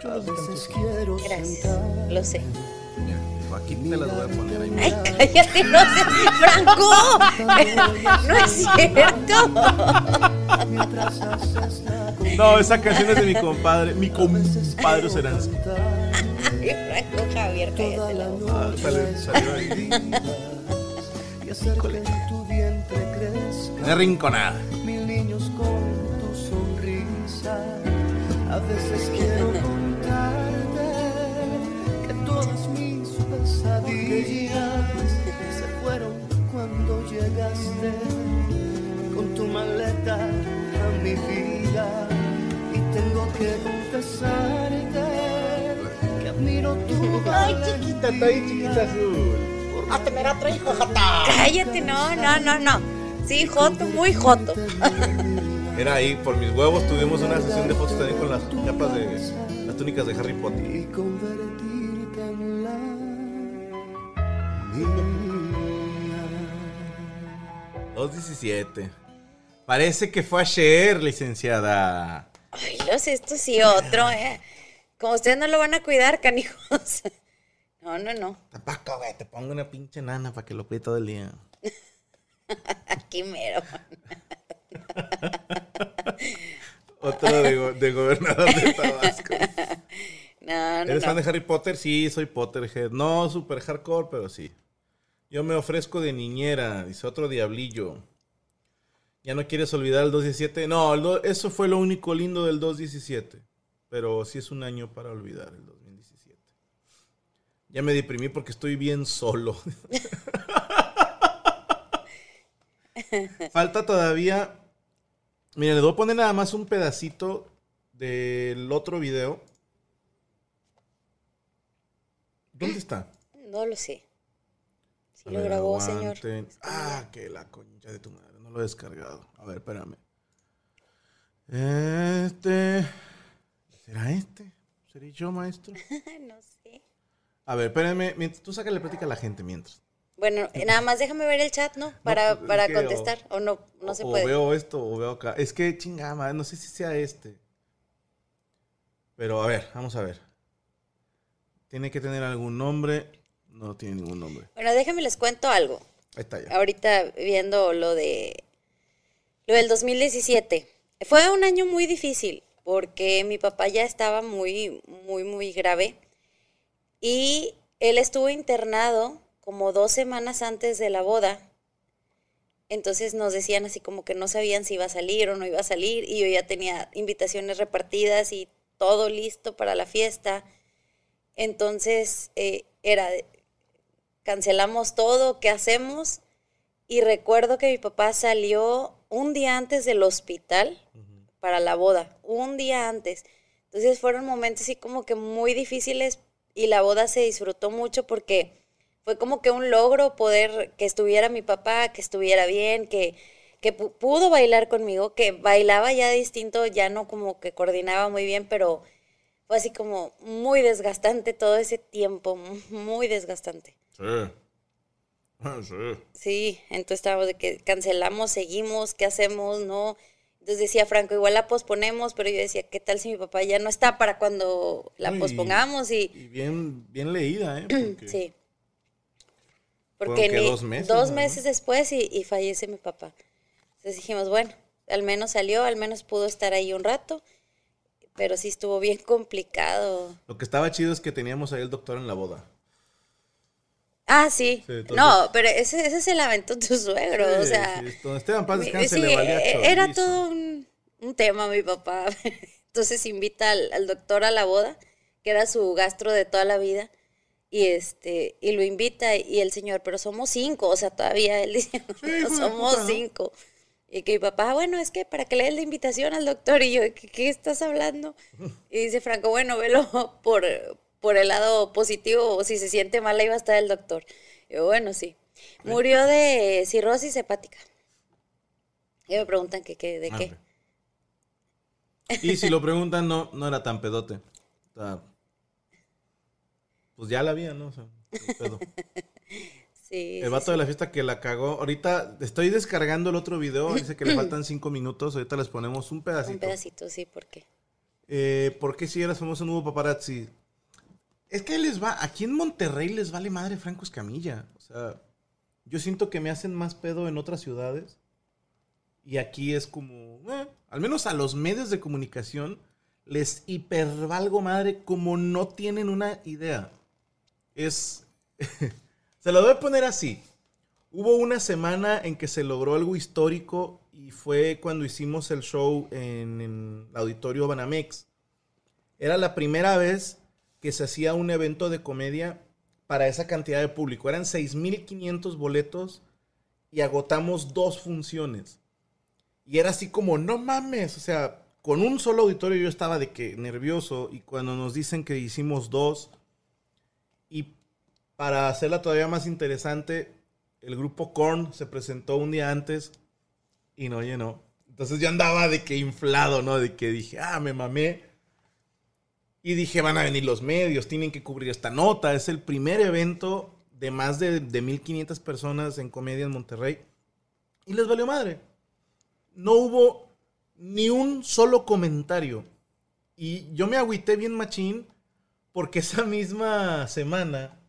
Yo a veces quiero Gracias, sentar lo sé. Aquí te las voy a poner ahí. Ay, cállate, no sé. ¡Franco! No es cierto. No, esa canción es de mi compadre. Mi compadre Seransky. Ay, Franco Javier, cállate la boca. Ah, sale- salió ahí. rinconada. mil niños con tu sonrisa. A veces quiero pesadillas se fueron cuando llegaste con tu maleta a mi vida. Y tengo que confesarte que admiro tu Ay, chiquita, está ahí chiquita azul. A tener otro hijo, jata. Cállate, no, no, no, no. Sí, Joto, muy Joto. Era ahí, por mis huevos, tuvimos una sesión de fotos también con las capas de. las túnicas de Harry Potter. 217. Parece que fue ayer, licenciada. Ay, los estos sí, otro, eh. Como ustedes no lo van a cuidar, canijos. No, no, no. Tampoco, güey, te pongo una pinche nana para que lo cuide todo el día. Aquí mero. Otro de, go- de gobernador de Tabasco. No, no, ¿Eres fan de Harry Potter? Sí, soy Potterhead. No super hardcore, pero sí. Yo me ofrezco de niñera, dice otro diablillo. ¿Ya no quieres olvidar el 217? No, el do- eso fue lo único lindo del 217. Pero sí es un año para olvidar el 2017. Ya me deprimí porque estoy bien solo. Falta todavía. Miren, les voy a poner nada más un pedacito del otro video. ¿Dónde está? No lo sé. Si lo grabó, señor. Ah, que la concha de tu madre. No lo he descargado. A ver, espérame. Este. ¿Será este? ¿Seré yo, maestro? no sé. A ver, espérame. Mientras, tú sácale plática a la gente mientras. Bueno, eh, nada más déjame ver el chat, ¿no? Para, para contestar. O, no, no o, se o puede. veo esto o veo acá. Es que chingada, madre, no sé si sea este. Pero a ver, vamos a ver. Tiene que tener algún nombre. No tiene ningún nombre. Bueno, déjame les cuento algo. Ahí está ya. Ahorita viendo lo de lo del 2017. Fue un año muy difícil porque mi papá ya estaba muy, muy, muy grave y él estuvo internado como dos semanas antes de la boda. Entonces nos decían así como que no sabían si iba a salir o no iba a salir y yo ya tenía invitaciones repartidas y todo listo para la fiesta. Entonces eh, era, cancelamos todo, ¿qué hacemos? Y recuerdo que mi papá salió un día antes del hospital para la boda, un día antes. Entonces fueron momentos así como que muy difíciles y la boda se disfrutó mucho porque fue como que un logro poder que estuviera mi papá, que estuviera bien, que, que pu- pudo bailar conmigo, que bailaba ya distinto, ya no como que coordinaba muy bien, pero fue así como muy desgastante todo ese tiempo, muy desgastante. Sí. Ah, sí. Sí, entonces estábamos de que cancelamos, seguimos, ¿qué hacemos? No. Entonces decía Franco, igual la posponemos, pero yo decía, ¿qué tal si mi papá ya no está para cuando la pospongamos? Y, Y bien, bien leída, ¿eh? Porque sí. Porque ¿qué, ni- dos meses, dos no? meses después y, y fallece mi papá. Entonces dijimos, bueno, al menos salió, al menos pudo estar ahí un rato, pero sí estuvo bien complicado. Lo que estaba chido es que teníamos ahí el doctor en la boda. Ah, sí. Sí, entonces- no, pero ese, ese se lamentó tu suegro, o sea... sí, donde Esteban Paz descanse le valía eh, era todo un, un tema mi papá. Entonces invita al, al doctor a la boda, que era su gastro de toda la vida, y este y lo invita y el señor, pero somos cinco, o sea, todavía él dice, somos puta, ¿no? cinco. Y que mi papá, "Ah, bueno, es que para que le des la invitación al doctor, y yo, ¿qué, qué estás hablando? Y dice Franco, bueno, velo por, por el lado positivo, o si se siente mal, ahí va a estar el doctor. Y yo, bueno, sí. Murió de cirrosis hepática. Y me preguntan que, que, de Ah, qué. Y si lo preguntan, no, no era tan pedote. O sea, pues ya la había, ¿no? O sea, pedo. Sí, El sí, vato de la fiesta que la cagó. Ahorita estoy descargando el otro video. Dice que le faltan cinco minutos. Ahorita les ponemos un pedacito. Un pedacito, sí, porque. Eh, ¿Por qué si eras famoso no hubo paparazzi? Es que les va. Aquí en Monterrey les vale madre Franco Escamilla. O sea, yo siento que me hacen más pedo en otras ciudades. Y aquí es como. eh, al menos a los medios de comunicación les hipervalgo madre como no tienen una idea. Es. se lo a poner así. Hubo una semana en que se logró algo histórico y fue cuando hicimos el show en, en el auditorio Banamex. Era la primera vez que se hacía un evento de comedia para esa cantidad de público. Eran 6.500 boletos y agotamos dos funciones. Y era así como, no mames, o sea, con un solo auditorio yo estaba de que nervioso y cuando nos dicen que hicimos dos para hacerla todavía más interesante, el grupo Korn se presentó un día antes y no llenó. Entonces yo andaba de que inflado, ¿no? De que dije, ah, me mamé. Y dije, van a venir los medios, tienen que cubrir esta nota. Es el primer evento de más de, de 1500 personas en comedia en Monterrey. Y les valió madre. No hubo ni un solo comentario. Y yo me agüité bien machín porque esa misma semana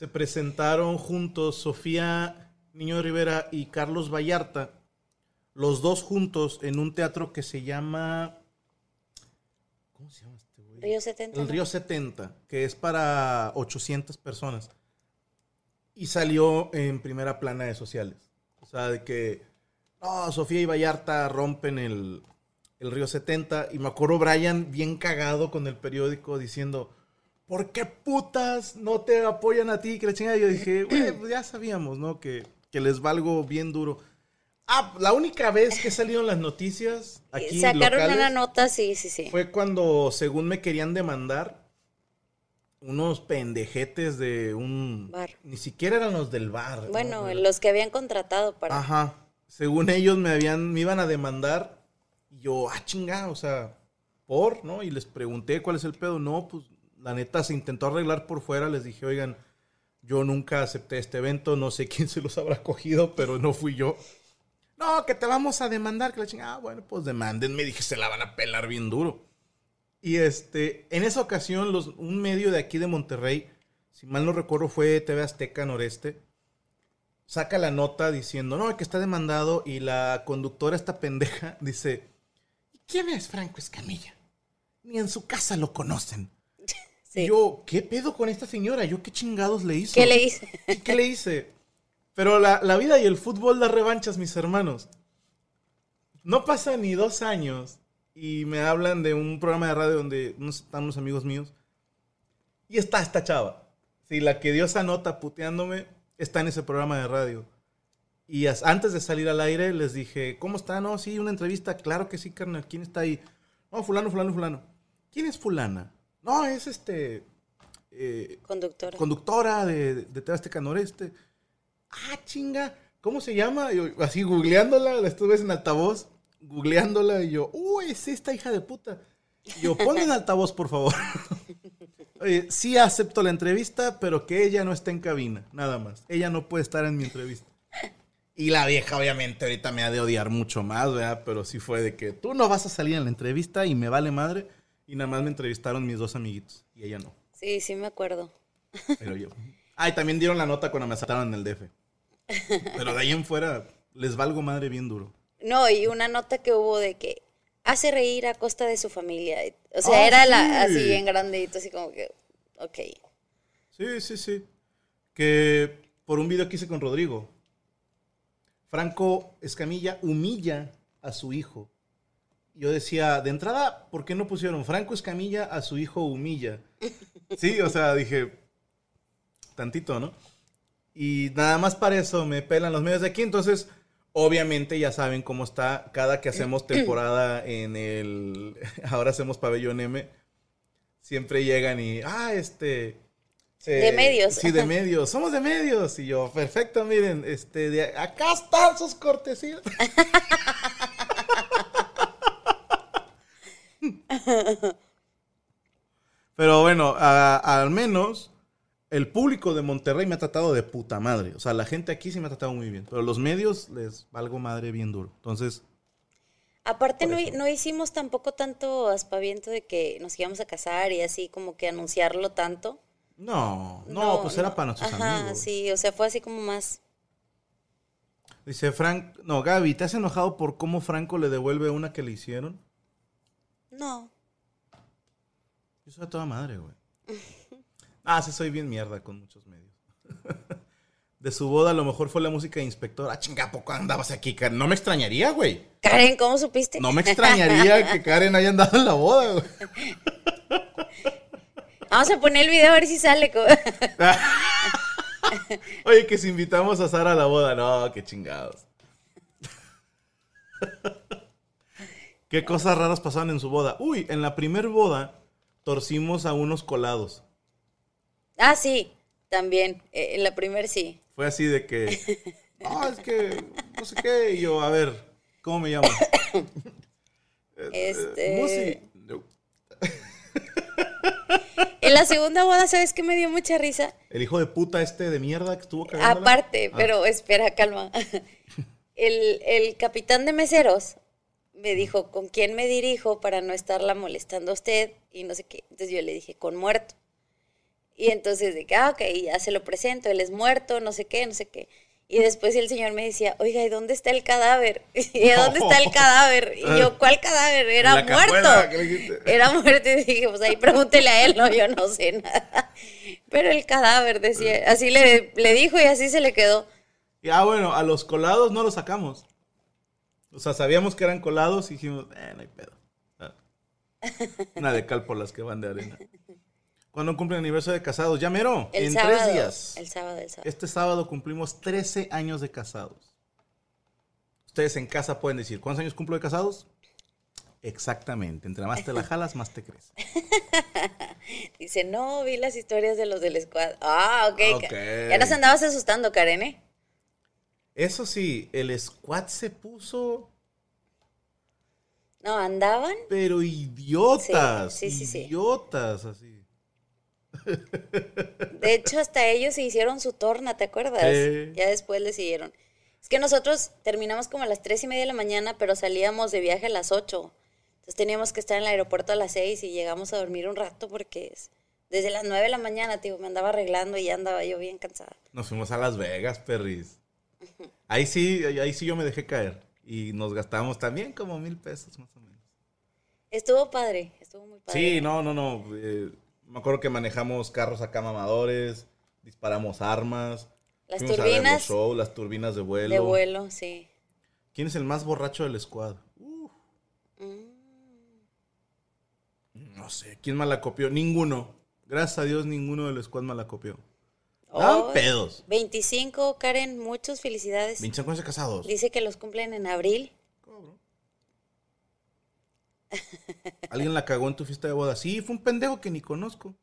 se presentaron juntos Sofía Niño Rivera y Carlos Vallarta, los dos juntos en un teatro que se llama... ¿Cómo se llama este güey? Río 70. El. Río 70, que es para 800 personas. Y salió en primera plana de sociales. O sea, de que, no, Sofía y Vallarta rompen el, el Río 70. Y me acuerdo Brian bien cagado con el periódico diciendo, ¿por qué putas no te apoyan a ti? Que la chingada. Yo dije, güey, pues ya sabíamos, ¿no? Que, que les valgo bien duro. Ah, la única vez que salieron las noticias aquí Sacaron locales una nota, sí, sí, sí. fue cuando, según me querían demandar, unos pendejetes de un... Bar. Ni siquiera eran los del bar. ¿no? Bueno, los que habían contratado para... Ajá. Según ellos me habían, me iban a demandar. Y yo, ah, chinga, o sea, por, ¿no? Y les pregunté cuál es el pedo. No, pues la neta se intentó arreglar por fuera. Les dije, oigan, yo nunca acepté este evento. No sé quién se los habrá cogido, pero no fui yo. No, que te vamos a demandar. Que la chingada, ah, bueno, pues demanden. Me dije, se la van a pelar bien duro. Y este, en esa ocasión, los, un medio de aquí de Monterrey, si mal no recuerdo, fue TV Azteca Noreste saca la nota diciendo, no, que está demandado y la conductora, esta pendeja, dice, "¿Y ¿quién es Franco Escamilla? Ni en su casa lo conocen. Sí. Yo, ¿qué pedo con esta señora? ¿Yo qué chingados le hice? ¿Qué le hice? ¿Qué le hice? Pero la, la vida y el fútbol da revanchas, mis hermanos. No pasa ni dos años y me hablan de un programa de radio donde unos- están unos amigos míos y está esta chava. Sí, la que dio esa nota puteándome está en ese programa de radio. Y as- antes de salir al aire les dije, ¿cómo está? No, sí, una entrevista. Claro que sí, carnal. ¿Quién está ahí? No, fulano, fulano, fulano. ¿Quién es fulana? No, es este... eh, Conductora. conductora de, de Azteca Noreste. Ah, chinga, ¿cómo se llama? Yo, así googleándola, la estuve en altavoz, googleándola, y yo, uy, es esta hija de puta. Y yo, ponme en altavoz, por favor. Oye, sí acepto la entrevista, pero que ella no esté en cabina, nada más. Ella no puede estar en mi entrevista. Y la vieja, obviamente, ahorita me ha de odiar mucho más, ¿verdad? Pero sí fue de que tú no vas a salir en la entrevista y me vale madre. Y nada más me entrevistaron mis dos amiguitos, y ella no. Sí, sí me acuerdo. Pero yo. Ay, también dieron la nota cuando me asaltaron en el DF. Pero de ahí en fuera, les valgo madre bien duro. No, y una nota que hubo de que hace reír a costa de su familia. O sea, Ah, era sí. la así bien grandito, así como que, ok. Sí, sí, sí. Que por un video que hice con Rodrigo, Franco Escamilla humilla a su hijo. Yo decía, de entrada, ¿por qué no pusieron Franco Escamilla a su hijo humilla? Sí, o sea, dije, tantito, ¿no? Y nada más para eso me pelan los medios de aquí, entonces, obviamente ya saben cómo está cada que hacemos temporada en el, ahora hacemos pabellón M, siempre llegan y, ah, este... se- De medios. Sí, de medios. Somos de medios. Y yo, perfecto, miren, este, de, acá están sus cortesías. Pero bueno, a- al menos el público de Monterrey me ha tratado de puta madre. O sea, la gente aquí sí me ha tratado muy bien. Pero los medios les valgo madre bien duro. Entonces, Aparte no, no hicimos tampoco tanto aspaviento de que nos íbamos a casar y así como que anunciarlo tanto. no, no, pues era para nuestros Ajá, amigos. sí, o sea, fue así como más... Dice Frank, no, Gaby, ¿te has enojado por cómo Franco le devuelve una que le hicieron? No, Yo soy a toda madre, güey. Ah, sí, soy bien mierda con muchos medios. De su boda a lo mejor fue la música de inspector. Ah, chinga, ¿a poco andabas aquí? Karen? No me extrañaría, güey. Karen, ¿cómo supiste? No me extrañaría que Karen haya andado en la boda, güey. Vamos a poner el video a ver si sale. Oye, que si invitamos a Sara a la boda. No, qué chingados. ¿Qué cosas raras pasaron en su boda? Uy, en la primer boda torcimos a unos colados. ah, sí, también. eh, en la primer sí. Fue así de que, no, es que, no sé qué. Y yo, a ver, ¿cómo me llamo? Este... Musi. No. En la segunda boda, ¿sabes qué me dio mucha risa? El hijo de puta este de mierda que estuvo cagándola. Aparte, Ah. pero espera, calma. El, el capitán de meseros me dijo, ¿con quién me dirijo para no estarla molestando a usted? Y no sé qué. Entonces yo le dije, con muerto. Y entonces de que, ah, ok, ya se lo presento, él es muerto, no sé qué, no sé qué. Y después el señor me decía, oiga, ¿y dónde está el cadáver? ¿Y dónde está el cadáver? Y yo, ¿cuál cadáver? Era muerto. Era muerto. Y dije, pues ahí pregúntele a él, no, yo no sé nada. Pero el cadáver decía, así le, le dijo y así se le quedó. Y, ah, bueno, a los colados no los sacamos. O sea, sabíamos que eran colados y dijimos, eh, no hay pedo. Ah. Una de cal por las que van de arena. ¿Cuándo cumplen el aniversario de casados? Ya mero, El en sábado. tres días. El sábado, el sábado. Este sábado cumplimos 13 años de casados. Ustedes en casa pueden decir, ¿cuántos años cumplo de casados? Exactamente, entre más te la jalas, más te crees. Dice, no, vi las historias de los del squad. Ah, ok. Ok. Ya nos andabas asustando, Karen, ¿eh? Eso sí, el squad se puso, No, andaban. pero idiotas. Sí, sí, sí, idiotas, así. De hecho, hasta ellos se hicieron su torna, ¿te acuerdas? Ya después le siguieron. Es que nosotros terminamos como a las tres y media de la mañana, pero salíamos de viaje a las 8. Entonces teníamos que estar en el aeropuerto a las 6 y llegamos a dormir un rato porque es- desde las 9 de la mañana, tío, me andaba arreglando y ya andaba yo bien cansada. Nos fuimos a Las Vegas, perris. Ahí sí, ahí sí yo me dejé caer. Y nos gastamos también como mil pesos más o menos. Estuvo padre, estuvo muy padre. Sí, no, no, no. eh, me acuerdo que manejamos carros acá mamadores, disparamos armas. Las turbinas shows, las turbinas de vuelo. de vuelo, sí. ¿Quién es el más borracho del squad? Mm. No sé. ¿Quién malacopió? Ninguno. Gracias a Dios, ninguno del squad malacopió. Oh, pedos. 25, Karen, muchas felicidades. 25 años casados. Dice que los cumplen en abril. ¿Alguien la cagó en tu fiesta de boda? Sí, fue un pendejo que ni conozco.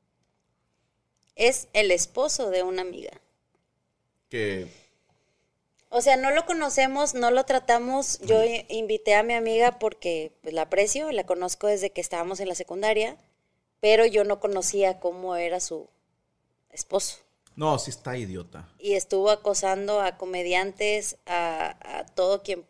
Es el esposo de una amiga. Que O sea, no lo conocemos, no lo tratamos. Yo invité a mi amiga porque pues, la aprecio, la conozco desde que estábamos en la secundaria, pero yo no conocía cómo era su esposo. No, sí está idiota. Y estuvo acosando a comediantes, a, a todo quien,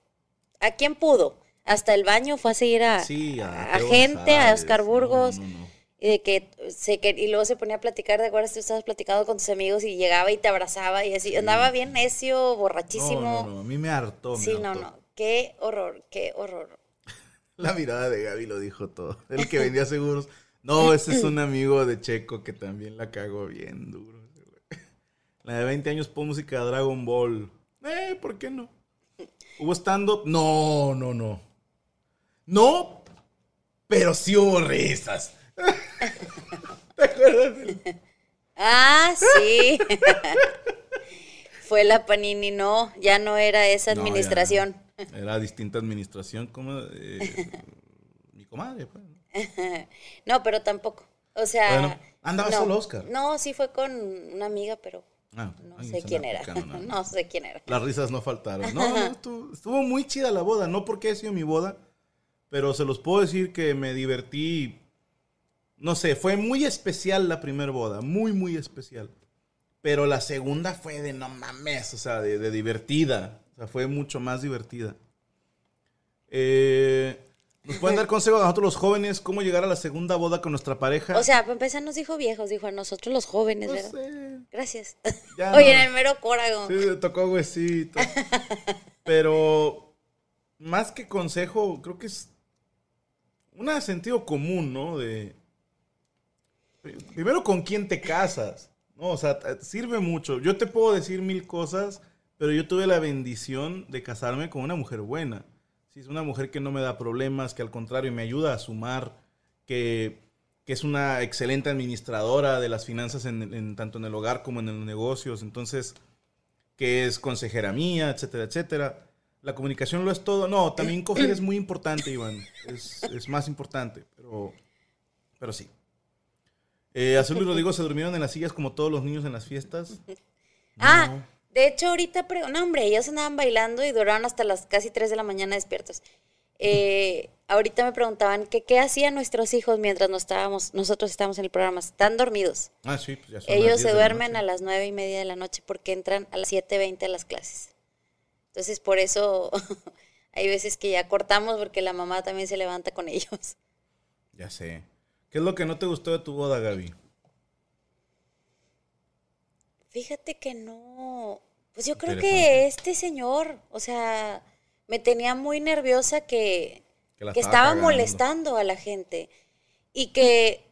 a quien pudo. Hasta el baño fue a seguir a, Sí, a- a, a Teo gente, a. Oscar Burgos. No, no, no. Y de que se que, y luego se ponía a platicar, ¿te acuerdas? Tú estabas platicando con tus amigos y llegaba y te abrazaba y así. Andaba bien necio, borrachísimo. No, no, a mí me hartó. me Sí, no, no. Qué horror, qué horror. La mirada de Gaby lo dijo todo. El que vendía seguros. No, ese es un amigo de Checo que también la cagó bien duro. La de 20 años pon música de Dragon Ball. Eh, ¿por qué no? ¿Hubo stand-up? No, no, no. No, pero sí hubo risas. ¿Te acuerdas? del- Ah, sí. Fue la Panini, no, ya no era esa No, administración. no. Era distinta administración como eh, mi comadre. pues. No, pero tampoco. O sea. Bueno, andaba no. solo Oscar. No, sí fue con una amiga, pero Ah, no sé quién era. No sé quién era. Las risas no faltaron. No, no, estuvo, estuvo muy chida la boda. No porque ha sido mi boda, pero se los puedo decir que me divertí. No sé, fue muy especial la primera boda. Muy, muy especial. Pero la segunda fue de no mames, o sea, de, de divertida. O sea, fue mucho más divertida. Eh, ¿Nos pueden dar consejos a nosotros los jóvenes cómo llegar a la segunda boda con nuestra pareja? O sea, para empezar nos dijo viejos, dijo a nosotros los jóvenes, no ¿verdad? sé. Gracias. Ya Oye, no. en el mero córago. Sí, tocó huesito. Pero más que consejo, creo que es un sentido común, ¿no? De pri- primero con quién te casas, ¿no? O sea, sirve mucho. Yo te puedo decir mil cosas, pero yo tuve la bendición de casarme con una mujer buena. Es una mujer que no me da problemas, que al contrario me ayuda a sumar, que, que es una excelente administradora de las finanzas en, en- tanto en el hogar como en los negocios. Entonces, que es consejera mía, etcétera, etcétera. La comunicación lo es todo. No, también coger es muy importante, Iván. Es, es más importante, pero, pero sí. Eh, Azul y Rodrigo se durmieron en las sillas como todos los niños en las fiestas. Ah, No. De hecho ahorita, pre- no hombre, ellos andaban bailando y duraron hasta las casi 3 de la mañana despiertos. Eh, ahorita me preguntaban que qué hacían nuestros hijos mientras nos estábamos, nosotros estábamos en el programa. Están dormidos. Ah, sí, pues ya son Ellos 10 se la duermen a las nueve y media de la noche porque entran a las 7.20 a las clases. Entonces, por eso hay veces que ya cortamos porque la mamá también se levanta con ellos. Ya sé. ¿Qué es lo que no te gustó de tu boda, Gaby? Fíjate que no. Pues yo creo que este señor, o sea, me tenía muy nerviosa que, Que estaba molestando a la gente y que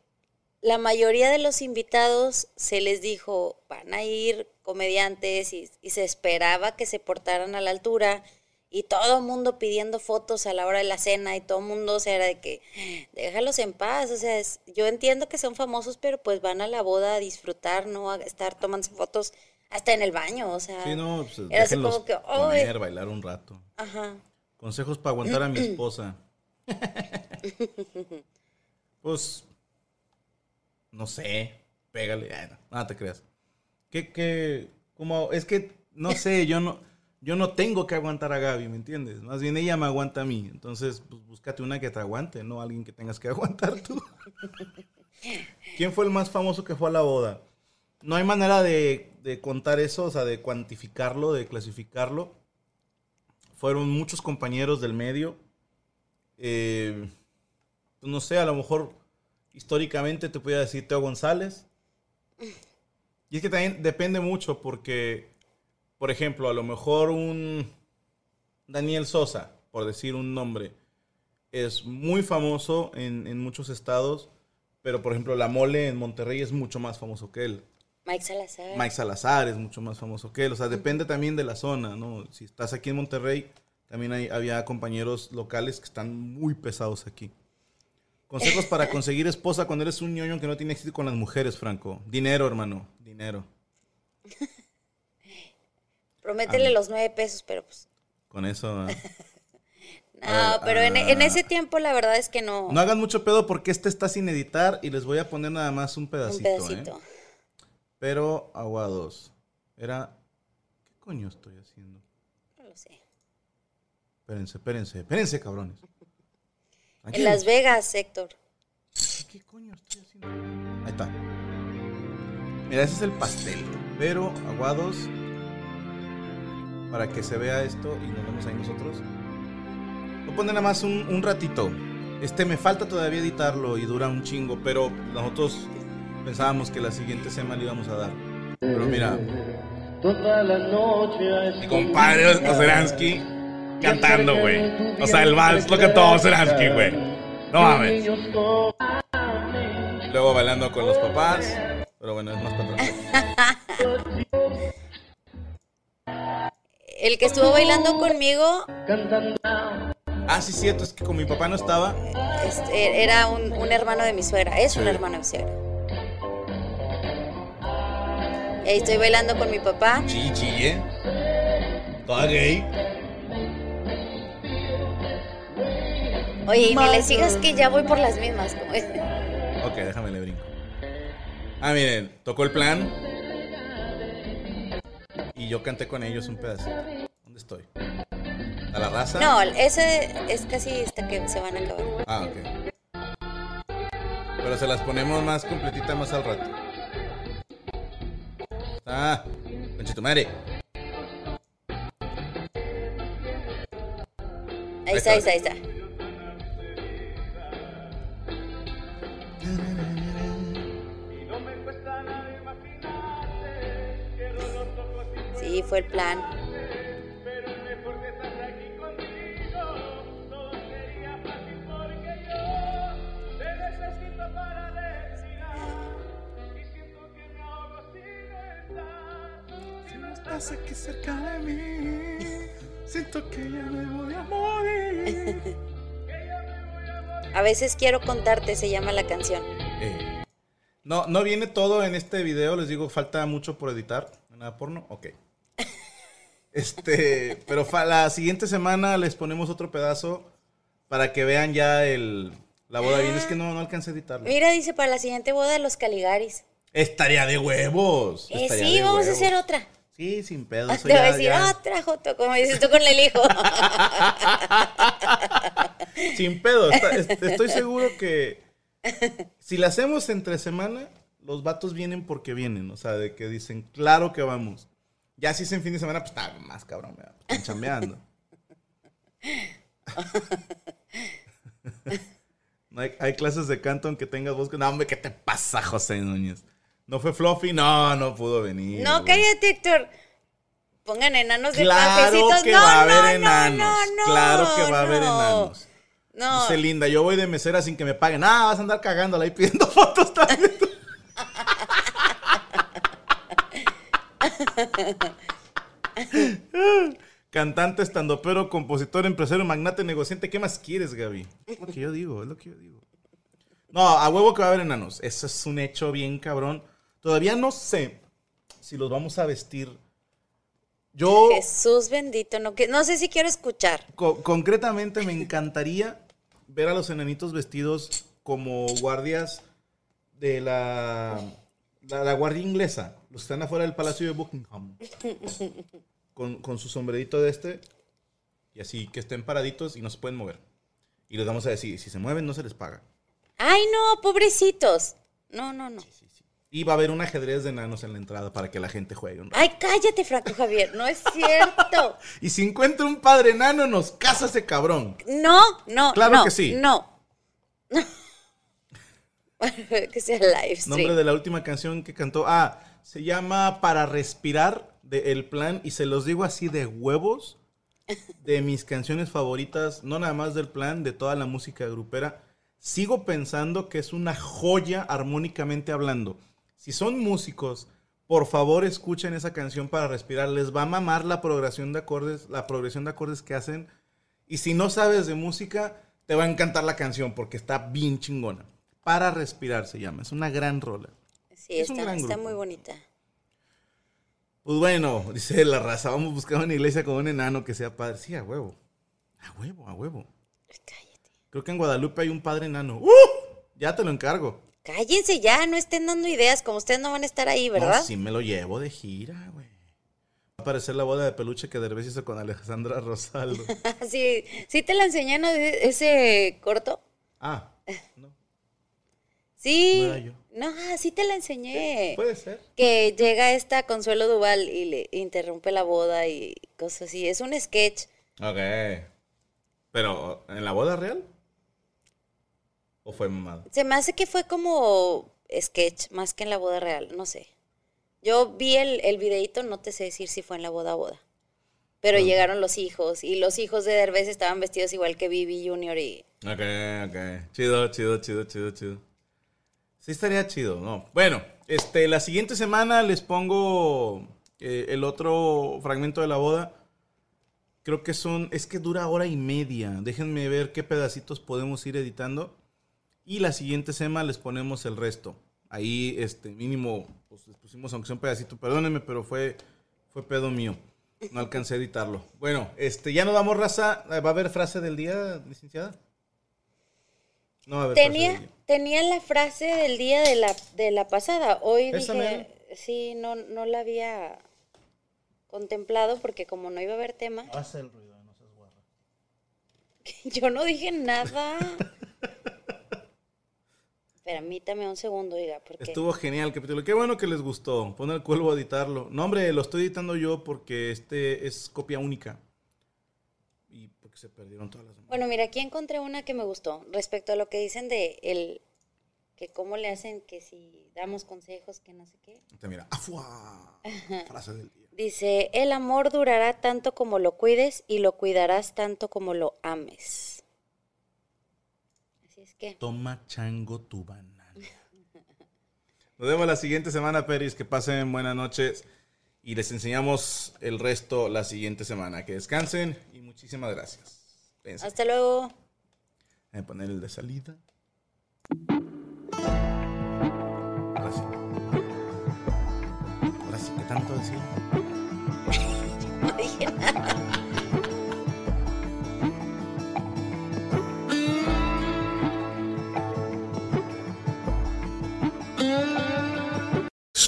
la mayoría de los invitados se les dijo van a ir comediantes y, y se esperaba que se portaran a la altura Y todo el mundo pidiendo fotos a la hora de la cena y todo el mundo, o sea, era de que déjalos en paz. O sea, es- yo entiendo que son famosos, pero pues van a la boda a disfrutar, no a estar tomando fotos hasta en el baño. O sea, Sí, no, pues era así como que, "Ay". comer, bailar un rato. ajá. Consejos para aguantar a mi esposa. Pues, no sé, pégale. Ay, no, nada te creas. ¿Qué, qué, como, es que, no sé, yo no, yo no tengo que aguantar a Gaby, ¿me entiendes? Más bien ella me aguanta a mí. Entonces, pues búscate una que te aguante, no alguien que tengas que aguantar tú. ¿Quién fue el más famoso que fue a la boda? No hay manera de, de contar eso, o sea, de cuantificarlo, de clasificarlo. Fueron muchos compañeros del medio. Eh, pues no sé, a lo mejor históricamente te podía decir Teo González. Y es que también depende mucho porque, por ejemplo, a lo mejor un Daniel Sosa, por decir un nombre, es muy famoso en, en muchos estados, pero por ejemplo la mole en Monterrey es mucho más famoso que él. Mike Salazar. Mike Salazar es mucho más famoso que él. O sea, depende también de la zona, ¿no? Si estás aquí en Monterrey, también hay, había compañeros locales que están muy pesados aquí. Consejos para conseguir esposa cuando eres un ñoño que no tiene éxito con las mujeres, Franco. Dinero, hermano. Dinero. Prométele los nueve pesos, pero pues. Con eso. ¿eh? No, ver, pero en, en ah. ese tiempo la verdad es que no. No hagan mucho pedo porque este está sin editar y les voy a poner nada más un un pedacito. ¿eh? Pero aguados. Era... ¿Qué coño estoy haciendo? No lo sé. Espérense, espérense, espérense, cabrones. En. Las Vegas, Héctor. ¿Qué coño estoy haciendo? Ahí está. Mira, ese es el pastel. Pero aguados. Para que se vea esto y nos vemos ahí nosotros. Voy a poner nada más un, un ratito. Este me falta todavía editarlo y dura un chingo. Pero nosotros pensábamos que la siguiente semana le íbamos a dar. Pero mira, Toda la noche a mi compadre Ozeransky cantando, güey. O sea, el vals lo cantó Ozeransky, güey. No mames. Luego bailando con los papás. Pero bueno, es más para. El que estuvo bailando conmigo Ah, sí, cierto, es que con mi papá no estaba. este, era un, un hermano de mi suegra. Es un hermano de mi suegra. Estoy bailando con mi papá. Chichi, ¿eh? Toda gay. Oye, y ni le sigas que ya voy por las mismas. como es. Ok, déjame le brinco. Ah, miren, tocó el plan. Y yo canté con ellos un pedacito. ¿Dónde estoy? ¿A la raza? No, ese es casi hasta que se van a acabar. Ah, ok. Pero se las ponemos más completita más al rato. Ah, concha tu madre. Ahí está, ahí está, ahí está. Sí, fue el plan. Estás aquí cerca de mí. Siento que ya me voy a morir. A veces quiero contarte, se llama la canción. Eh, No, no viene todo en este video, les digo, falta mucho por editar. ¿Nada porno? Ok. Este, pero la siguiente semana les ponemos otro pedazo para que vean ya el, la boda bien. Es que no, no alcancé a editarlo. Mira, dice para la siguiente boda de los Caligaris. Estaría de huevos. Eh, estaría sí, de vamos a huevos. hacer otra. Sí, sin pedo. Te voy a decir ya- otra, Joto, como dices tú con el hijo. Sin pedo. está- estoy seguro que si la hacemos entre semana, los vatos vienen porque vienen. O sea, de que dicen, claro que vamos. Ya si es en fin de semana, pues está más cabrón, ¿verdad? Están chambeando. No hay, hay clases de canto aunque tengas voz. que- No, hombre, ¿qué te pasa, José Núñez? ¿No fue Fluffy? No, no pudo venir. No, güey. cállate, Héctor. Pongan enanos de Claro cafecitos. que no, va a haber no, enanos. No, no, claro que va a haber no. enanos. No. Dice Linda, yo voy de mesera sin que me paguen. Ah, vas a andar cagándola ahí pidiendo fotos también. Cantante, estandopero, compositor, empresario, magnate, negociante. ¿Qué más quieres, Gaby? Es lo que yo digo, es lo que yo digo. No, a huevo que va a haber enanos. Eso es un hecho bien cabrón. Todavía no sé si los vamos a vestir. Yo, Jesús bendito, no, que, no sé si quiero escuchar. co- concretamente, me encantaría ver a los enanitos vestidos como guardias de la, la, la guardia inglesa. Los que están afuera del Palacio de Buckingham. Con, con su sombrerito de este. Y así, que estén paraditos y no se pueden mover. Y les vamos a decir, si se mueven, no se les paga. Ay, no, pobrecitos. No, no, no. Y va a haber un ajedrez de enanos en la entrada para que la gente juegue un rato. Ay, cállate, Franco Javier, no es cierto. Y si encuentra un padre enano, nos casa ese cabrón. No, no, Claro no, que sí. No. que sea live stream. Nombre de la última canción que cantó. Ah, se llama Para Respirar de El Plan. Y se los digo así de huevos. De mis canciones favoritas, no nada más del plan, de toda la música grupera. Sigo pensando que es una joya armónicamente hablando. Si son músicos, por favor escuchen esa canción para respirar. Les va a mamar la progresión de acordes, la progresión de acordes que hacen. Y si no sabes de música, te va a encantar la canción porque está bien chingona. Para respirar se llama. Es una gran rola. Sí, es está, gran está muy bonita. Pues bueno, dice la raza, vamos a buscar una iglesia con un enano que sea padre. Sí, a huevo. A huevo, a huevo. Cállate. Creo que en Guadalupe hay un padre enano. ¡Uh! Ya te lo encargo. Cállense ya, no estén dando ideas, como ustedes no van a estar ahí, ¿verdad? No, sí me lo llevo de gira, güey. Va a parecer la boda de peluche que Derbez hizo con Alejandra Rosaldo. sí, sí te la enseñé, ¿no? De- Ese corto. Ah, no. Sí. No yo. No, sí te la enseñé. Puede ser. Que llega esta Consuelo Duval y le interrumpe la boda y cosas así. Es un sketch. Ok. Pero, ¿en la boda real? ¿O fue mamada? Se me hace que fue como sketch, más que en la boda real, no sé. Yo vi el, el videito, no te sé decir si fue en la boda boda. Pero llegaron los hijos y los hijos de Derbez estaban vestidos igual que Bibi Junior y... Ok, ok. Chido, chido, chido, chido, chido. Sí estaría chido, ¿no? Bueno, este, la siguiente semana les pongo eh, el otro fragmento de la boda. Creo que son, es que dura hora y media. Déjenme ver qué pedacitos podemos ir editando. Y la siguiente semana les ponemos el resto. Ahí, este, mínimo, pues les pusimos aunque sea un pedacito. Perdónenme, pero fue, fue pedo mío. No alcancé a editarlo. Bueno, este, ya nos damos raza. ¿Va a haber frase del día, licenciada? No va a haber frase del Tenía, día. tenía la frase del día de la, de la pasada. Hoy ¿Esa dije, sí, no, no la había contemplado porque como no iba a haber tema, Hace el ruido, no seas guarra. yo no dije nada. Permítame un segundo, porque... Estuvo genial el capítulo. Qué bueno que les gustó. Pon el cuervo a editarlo. No, hombre, lo estoy editando yo porque este es copia única. Y porque se perdieron todas las demás. Bueno, mira, aquí encontré una que me gustó respecto a lo que dicen de el que cómo le hacen que si damos consejos, que no sé qué. Mira. ¡Afua! Frase del día. Dice, el amor durará tanto como lo cuides y lo cuidarás tanto como lo ames. Que, Toma chango tu banana. Nos vemos la siguiente semana, Peris. Que pasen buenas noches. Y les enseñamos el resto la siguiente semana. Que descansen y muchísimas gracias. Hasta luego. Voy a poner el de salida. Ahora sí. Ahora sí, ¿qué tanto decir? No dije nada.